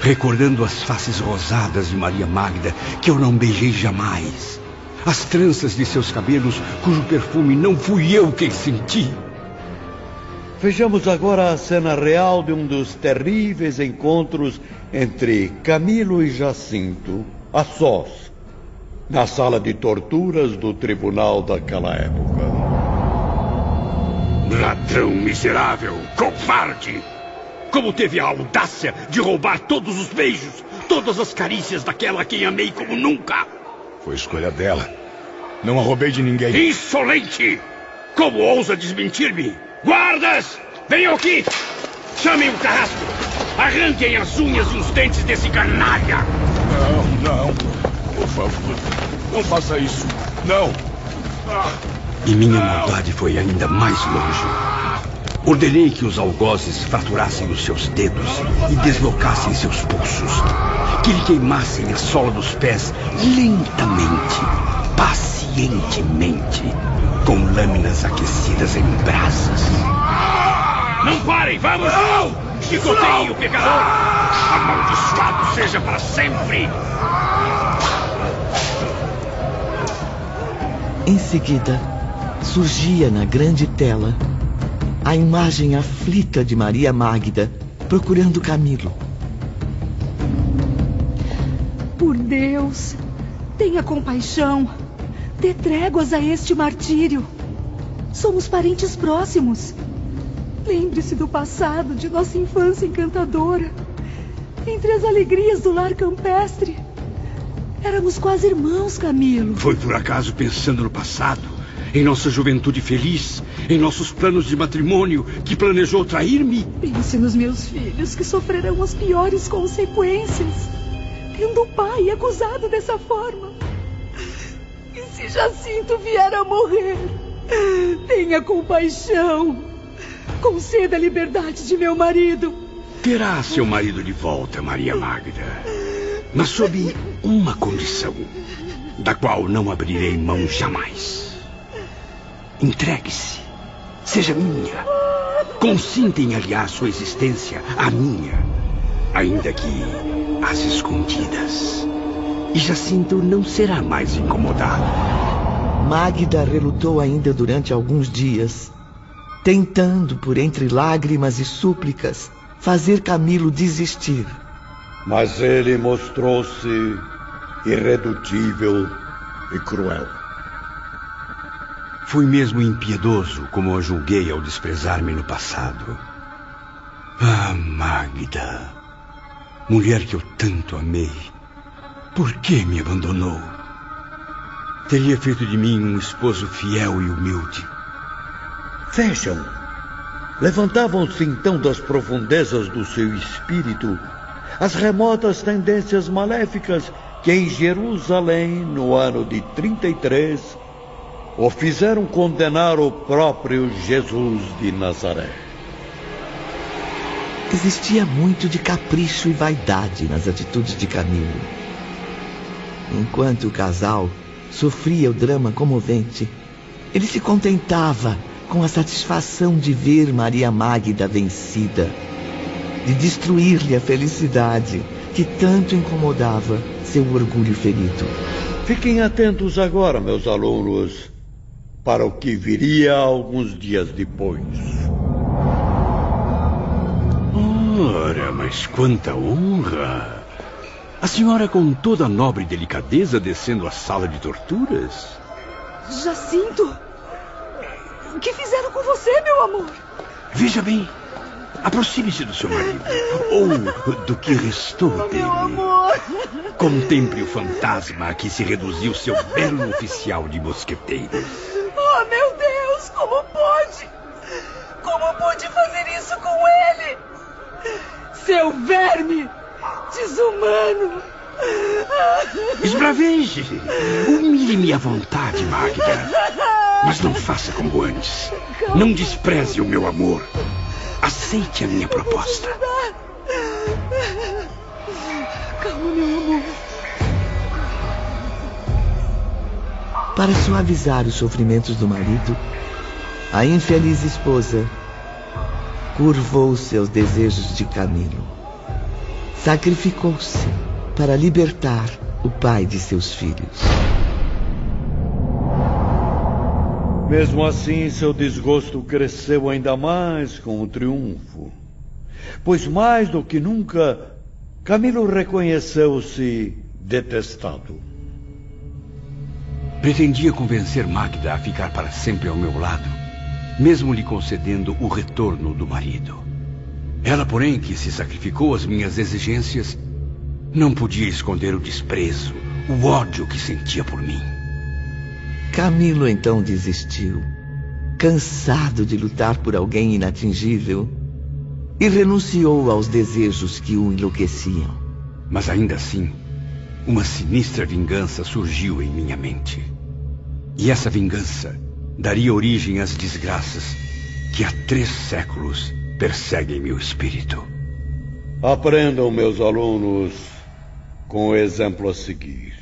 recordando as faces rosadas de Maria Magda que eu não beijei jamais as tranças de seus cabelos, cujo perfume não fui eu quem senti. Vejamos agora a cena real de um dos terríveis encontros entre Camilo e Jacinto, a sós, na sala de torturas do tribunal daquela época. Ladrão miserável, covarde! Como teve a audácia de roubar todos os beijos, todas as carícias daquela a quem amei como nunca? Foi escolha dela. Não a roubei de ninguém. Insolente! Como ousa desmentir-me? Guardas! Venham aqui! Chamem o carrasco! Arranquem as unhas e os dentes desse canalha! Não, não. Por favor, não faça isso. Não. E minha maldade foi ainda mais longe. Ordenei que os algozes fraturassem os seus dedos e deslocassem seus pulsos. Que lhe queimassem a sola dos pés lentamente, pacientemente, com lâminas aquecidas em brasas. Não parem, vamos! Chicoteiem o pecador! Amaldiçoado seja para sempre! Em seguida, surgia na grande tela a imagem aflita de Maria Magda procurando Camilo. Por Deus, tenha compaixão. Dê tréguas a este martírio. Somos parentes próximos. Lembre-se do passado, de nossa infância encantadora. Entre as alegrias do lar campestre. Éramos quase irmãos, Camilo. Foi por acaso pensando no passado, em nossa juventude feliz, em nossos planos de matrimônio, que planejou trair-me? Pense nos meus filhos, que sofrerão as piores consequências. Tendo o pai acusado dessa forma. Se Jacinto vier a morrer, tenha compaixão. Conceda a liberdade de meu marido. Terá seu marido de volta, Maria Magda. Mas sob uma condição, da qual não abrirei mão jamais. Entregue-se. Seja minha. Consinta em aliar sua existência à minha. Ainda que às escondidas. E Jacinto não será mais incomodado. Magda relutou ainda durante alguns dias, tentando, por entre lágrimas e súplicas, fazer Camilo desistir. Mas ele mostrou-se irredutível e cruel. Fui mesmo impiedoso como a julguei ao desprezar-me no passado. Ah, Magda, mulher que eu tanto amei, por que me abandonou? Teria feito de mim um esposo fiel e humilde. Vejam, levantavam-se então das profundezas do seu espírito as remotas tendências maléficas que em Jerusalém, no ano de 33, o fizeram condenar o próprio Jesus de Nazaré. Existia muito de capricho e vaidade nas atitudes de Camilo. Enquanto o casal sofria o drama comovente, ele se contentava com a satisfação de ver Maria Magda vencida, de destruir-lhe a felicidade que tanto incomodava seu orgulho ferido. Fiquem atentos agora, meus alunos, para o que viria alguns dias depois. Ora, mas quanta honra! A senhora com toda a nobre delicadeza descendo a sala de torturas? Jacinto! O que fizeram com você, meu amor? Veja bem, aproxime-se do seu marido, ou do que restou oh, dele. Meu amor! Contemple o fantasma a que se reduziu seu belo oficial de mosqueteiros. Oh, meu Deus, como pode? Como pude fazer isso com ele? Seu verme! Desumano! Esbraveje! Humilhe-me à vontade, Magda. Mas não faça como antes. Não despreze o meu amor. Aceite a minha proposta. Calma, meu amor. Para suavizar os sofrimentos do marido, a infeliz esposa curvou seus desejos de Camilo. Sacrificou-se para libertar o pai de seus filhos. Mesmo assim, seu desgosto cresceu ainda mais com o triunfo. Pois mais do que nunca, Camilo reconheceu-se detestado. Pretendia convencer Magda a ficar para sempre ao meu lado, mesmo lhe concedendo o retorno do marido. Ela, porém, que se sacrificou às minhas exigências, não podia esconder o desprezo, o ódio que sentia por mim. Camilo então desistiu, cansado de lutar por alguém inatingível, e renunciou aos desejos que o enlouqueciam. Mas ainda assim, uma sinistra vingança surgiu em minha mente. E essa vingança daria origem às desgraças que há três séculos perseguem meu espírito. Aprendam, meus alunos, com o exemplo a seguir.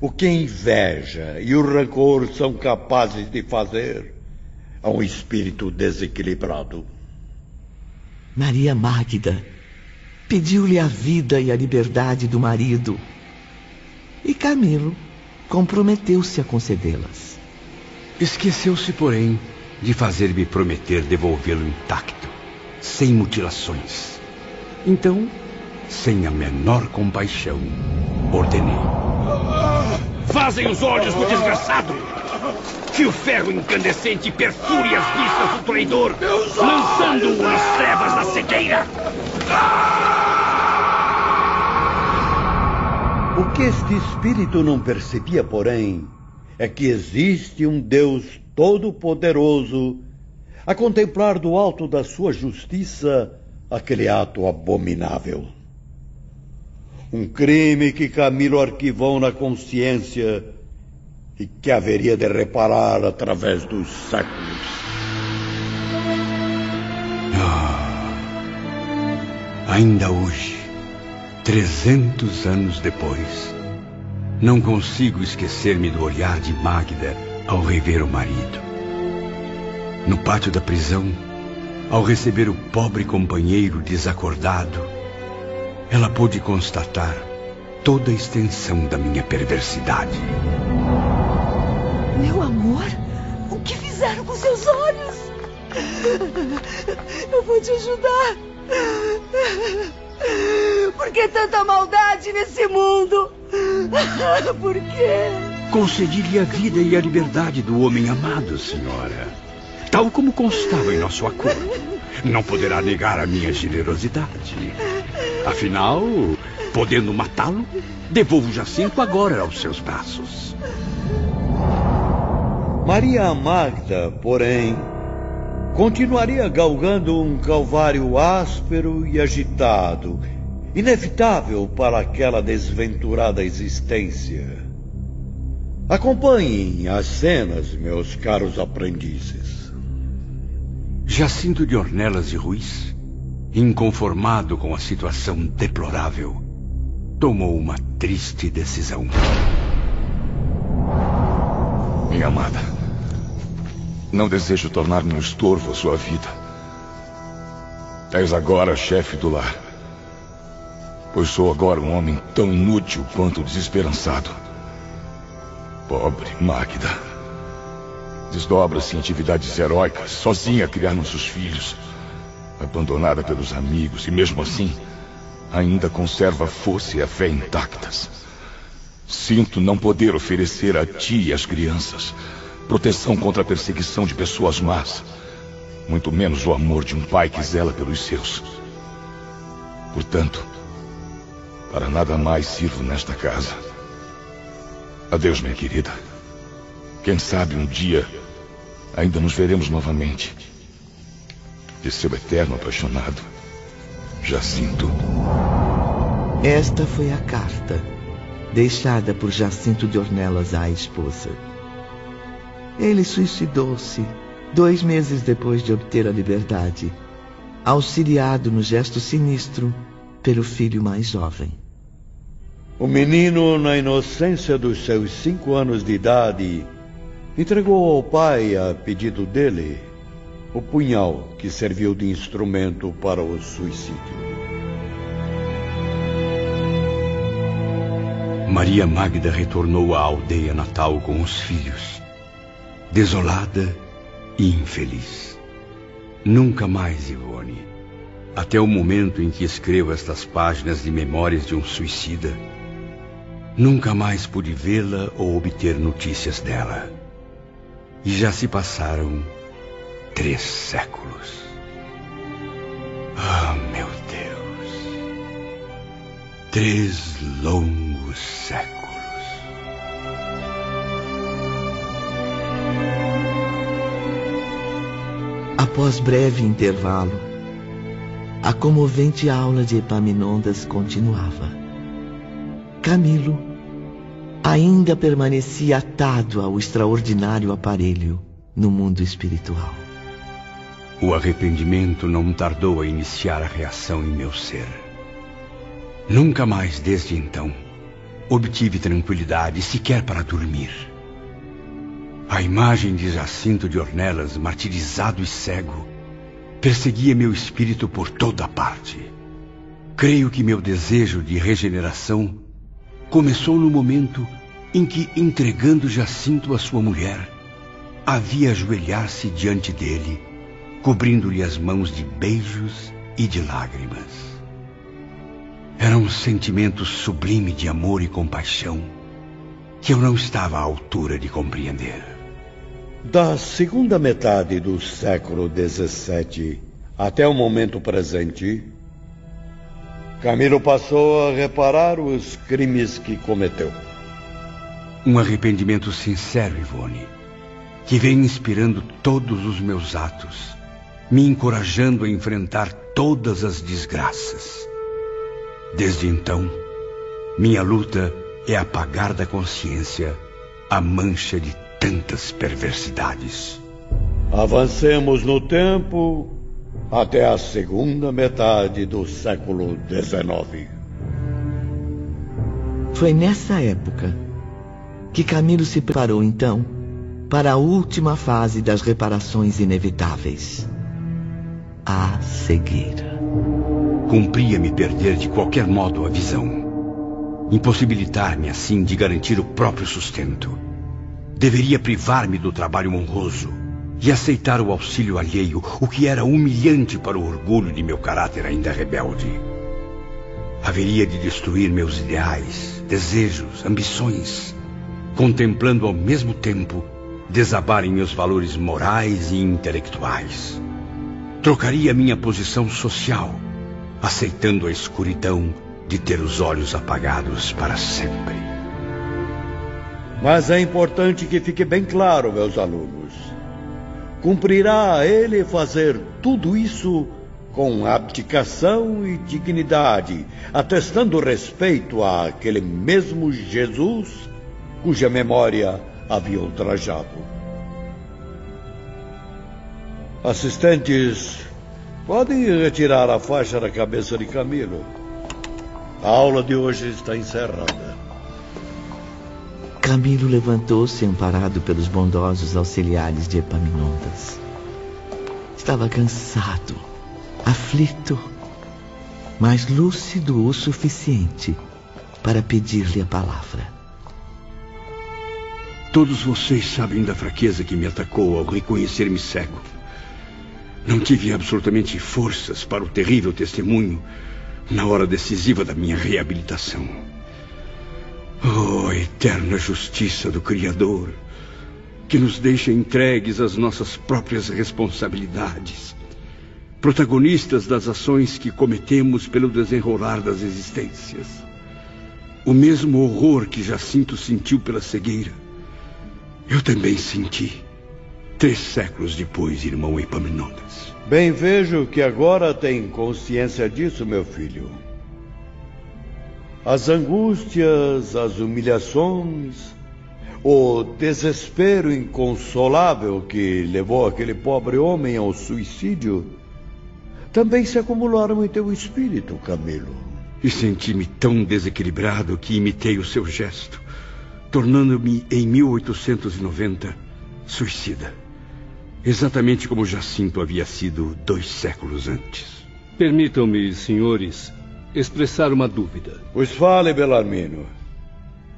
O que a inveja e o rancor são capazes de fazer a um espírito desequilibrado. Maria Magda pediu-lhe a vida e a liberdade do marido. E Camilo comprometeu-se a concedê-las. Esqueceu-se, porém, de fazer-me prometer devolvê-lo intacto, sem mutilações. Então, sem a menor compaixão, ordenei. Fazem os olhos do desgraçado! Que o ferro incandescente perfure as vistas do traidor, lançando-o nas trevas da cegueira! O que este espírito não percebia, porém, é que existe um Deus todo-poderoso a contemplar do alto da sua justiça aquele ato abominável. Um crime que Camilo arquivou na consciência e que haveria de reparar através dos séculos. Ah, ainda hoje, trezentos anos depois, não consigo esquecer-me do olhar de Magda ao rever o marido. No pátio da prisão, ao receber o pobre companheiro desacordado, ela pôde constatar toda a extensão da minha perversidade. Meu amor, o que fizeram com seus olhos? Eu vou te ajudar. Por que tanta maldade nesse mundo? Por quê? Concedi-lhe a vida e a liberdade do homem amado, senhora. Tal como constava em nosso acordo. não poderá negar a minha generosidade. Afinal, podendo matá-lo, devolvo Jacinto agora aos seus braços. Maria Magda, porém, continuaria galgando um calvário áspero e agitado, inevitável para aquela desventurada existência. Acompanhem as cenas, meus caros aprendizes. Jacinto de Ornelas e Ruiz, inconformado com a situação deplorável, tomou uma triste decisão. Minha amada, não desejo tornar-me um estorvo à sua vida. És agora chefe do lar. Pois sou agora um homem tão inútil quanto desesperançado. Pobre Magda. Desdobra-se em atividades heróicas, sozinha a criar nossos filhos. Abandonada pelos amigos e mesmo assim, ainda conserva a força e a fé intactas. Sinto não poder oferecer a ti e às crianças proteção contra a perseguição de pessoas más, muito menos o amor de um pai que zela pelos seus. Portanto, para nada mais sirvo nesta casa. Adeus, minha querida. Quem sabe um dia ainda nos veremos novamente. De seu eterno apaixonado, Jacinto. Esta foi a carta deixada por Jacinto de Ornelas à esposa. Ele suicidou-se dois meses depois de obter a liberdade, auxiliado no gesto sinistro pelo filho mais jovem. O menino, na inocência dos seus cinco anos de idade, entregou ao pai, a pedido dele, o punhal que serviu de instrumento para o suicídio. Maria Magda retornou à aldeia natal com os filhos, desolada e infeliz. Nunca mais, Ivone, até o momento em que escrevo estas páginas de memórias de um suicida, nunca mais pude vê-la ou obter notícias dela. E já se passaram três séculos. Ah, meu Deus! Três longos séculos. Após breve intervalo, a comovente aula de Epaminondas continuava. Camilo ainda permanecia atado ao extraordinário aparelho no mundo espiritual. O arrependimento não tardou a iniciar a reação em meu ser. Nunca mais desde então obtive tranquilidade sequer para dormir. A imagem de Jacinto de Ornelas, martirizado e cego, perseguia meu espírito por toda parte. Creio que meu desejo de regeneração começou no momento em que, entregando Jacinto à sua mulher, havia ajoelhar-se diante dele, cobrindo-lhe as mãos de beijos e de lágrimas. Era um sentimento sublime de amor e compaixão que eu não estava à altura de compreender. Da segunda metade do século XVII até o momento presente, Camilo passou a reparar os crimes que cometeu. Um arrependimento sincero, Ivone, que vem inspirando todos os meus atos, me encorajando a enfrentar todas as desgraças. Desde então, minha luta é apagar da consciência a mancha de tantas perversidades. Avancemos no tempo até a segunda metade do século XIX. Foi nessa época que Camilo se preparou então para a última fase das reparações inevitáveis a cegueira. Cumpria-me perder de qualquer modo a visão. Impossibilitar-me assim de garantir o próprio sustento. Deveria privar-me do trabalho honroso e aceitar o auxílio alheio, o que era humilhante para o orgulho de meu caráter ainda rebelde. Haveria de destruir meus ideais, desejos, ambições, contemplando ao mesmo tempo desabarem meus valores morais e intelectuais. Trocaria minha posição social, aceitando a escuridão de ter os olhos apagados para sempre. Mas é importante que fique bem claro, meus alunos. Cumprirá ele fazer tudo isso com abdicação e dignidade, atestando respeito àquele mesmo Jesus cuja memória havia ultrajado. Assistentes, podem retirar a faixa da cabeça de Camilo. A aula de hoje está encerrada. Camilo levantou-se amparado pelos bondosos auxiliares de Epaminondas. Estava cansado, aflito, mas lúcido o suficiente para pedir-lhe a palavra. Todos vocês sabem da fraqueza que me atacou ao reconhecer-me cego. Não tive absolutamente forças para o terrível testemunho na hora decisiva da minha reabilitação. Oh, eterna justiça do Criador, que nos deixa entregues às nossas próprias responsabilidades, protagonistas das ações que cometemos pelo desenrolar das existências. O mesmo horror que Jacinto sentiu pela cegueira, eu também senti Três séculos depois, irmão Epaminondas. Bem vejo que agora tem consciência disso, meu filho. As angústias, as humilhações, o desespero inconsolável que levou aquele pobre homem ao suicídio também se acumularam em teu espírito, Camilo. E senti-me tão desequilibrado que imitei o seu gesto, tornando-me em 1890 suicida. Exatamente como Jacinto havia sido dois séculos antes. Permitam-me, senhores, expressar uma dúvida. Pois fale, Belarmino.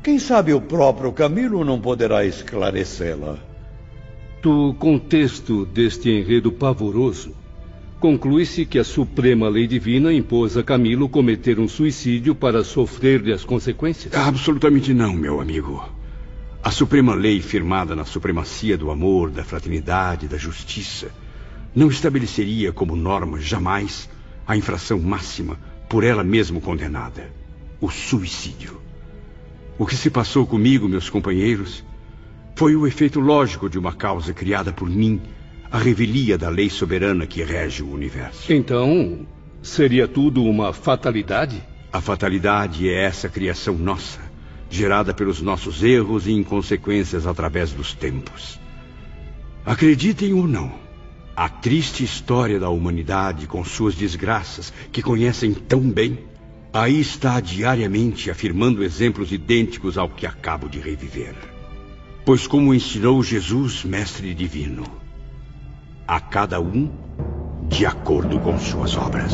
Quem sabe o próprio Camilo não poderá esclarecê-la. Do contexto deste enredo pavoroso, conclui-se que a suprema lei divina impôs a Camilo cometer um suicídio para sofrer-lhe as consequências? Absolutamente não, meu amigo. A suprema lei firmada na supremacia do amor, da fraternidade, da justiça, não estabeleceria como norma jamais a infração máxima por ela mesma condenada, o suicídio. O que se passou comigo, meus companheiros, foi o efeito lógico de uma causa criada por mim, a revelia da lei soberana que rege o universo. Então, seria tudo uma fatalidade? A fatalidade é essa criação nossa gerada pelos nossos erros e inconsequências através dos tempos. Acreditem ou não, a triste história da humanidade com suas desgraças, que conhecem tão bem, aí está diariamente afirmando exemplos idênticos ao que acabo de reviver. Pois, como ensinou Jesus, Mestre Divino, a cada um de acordo com suas obras.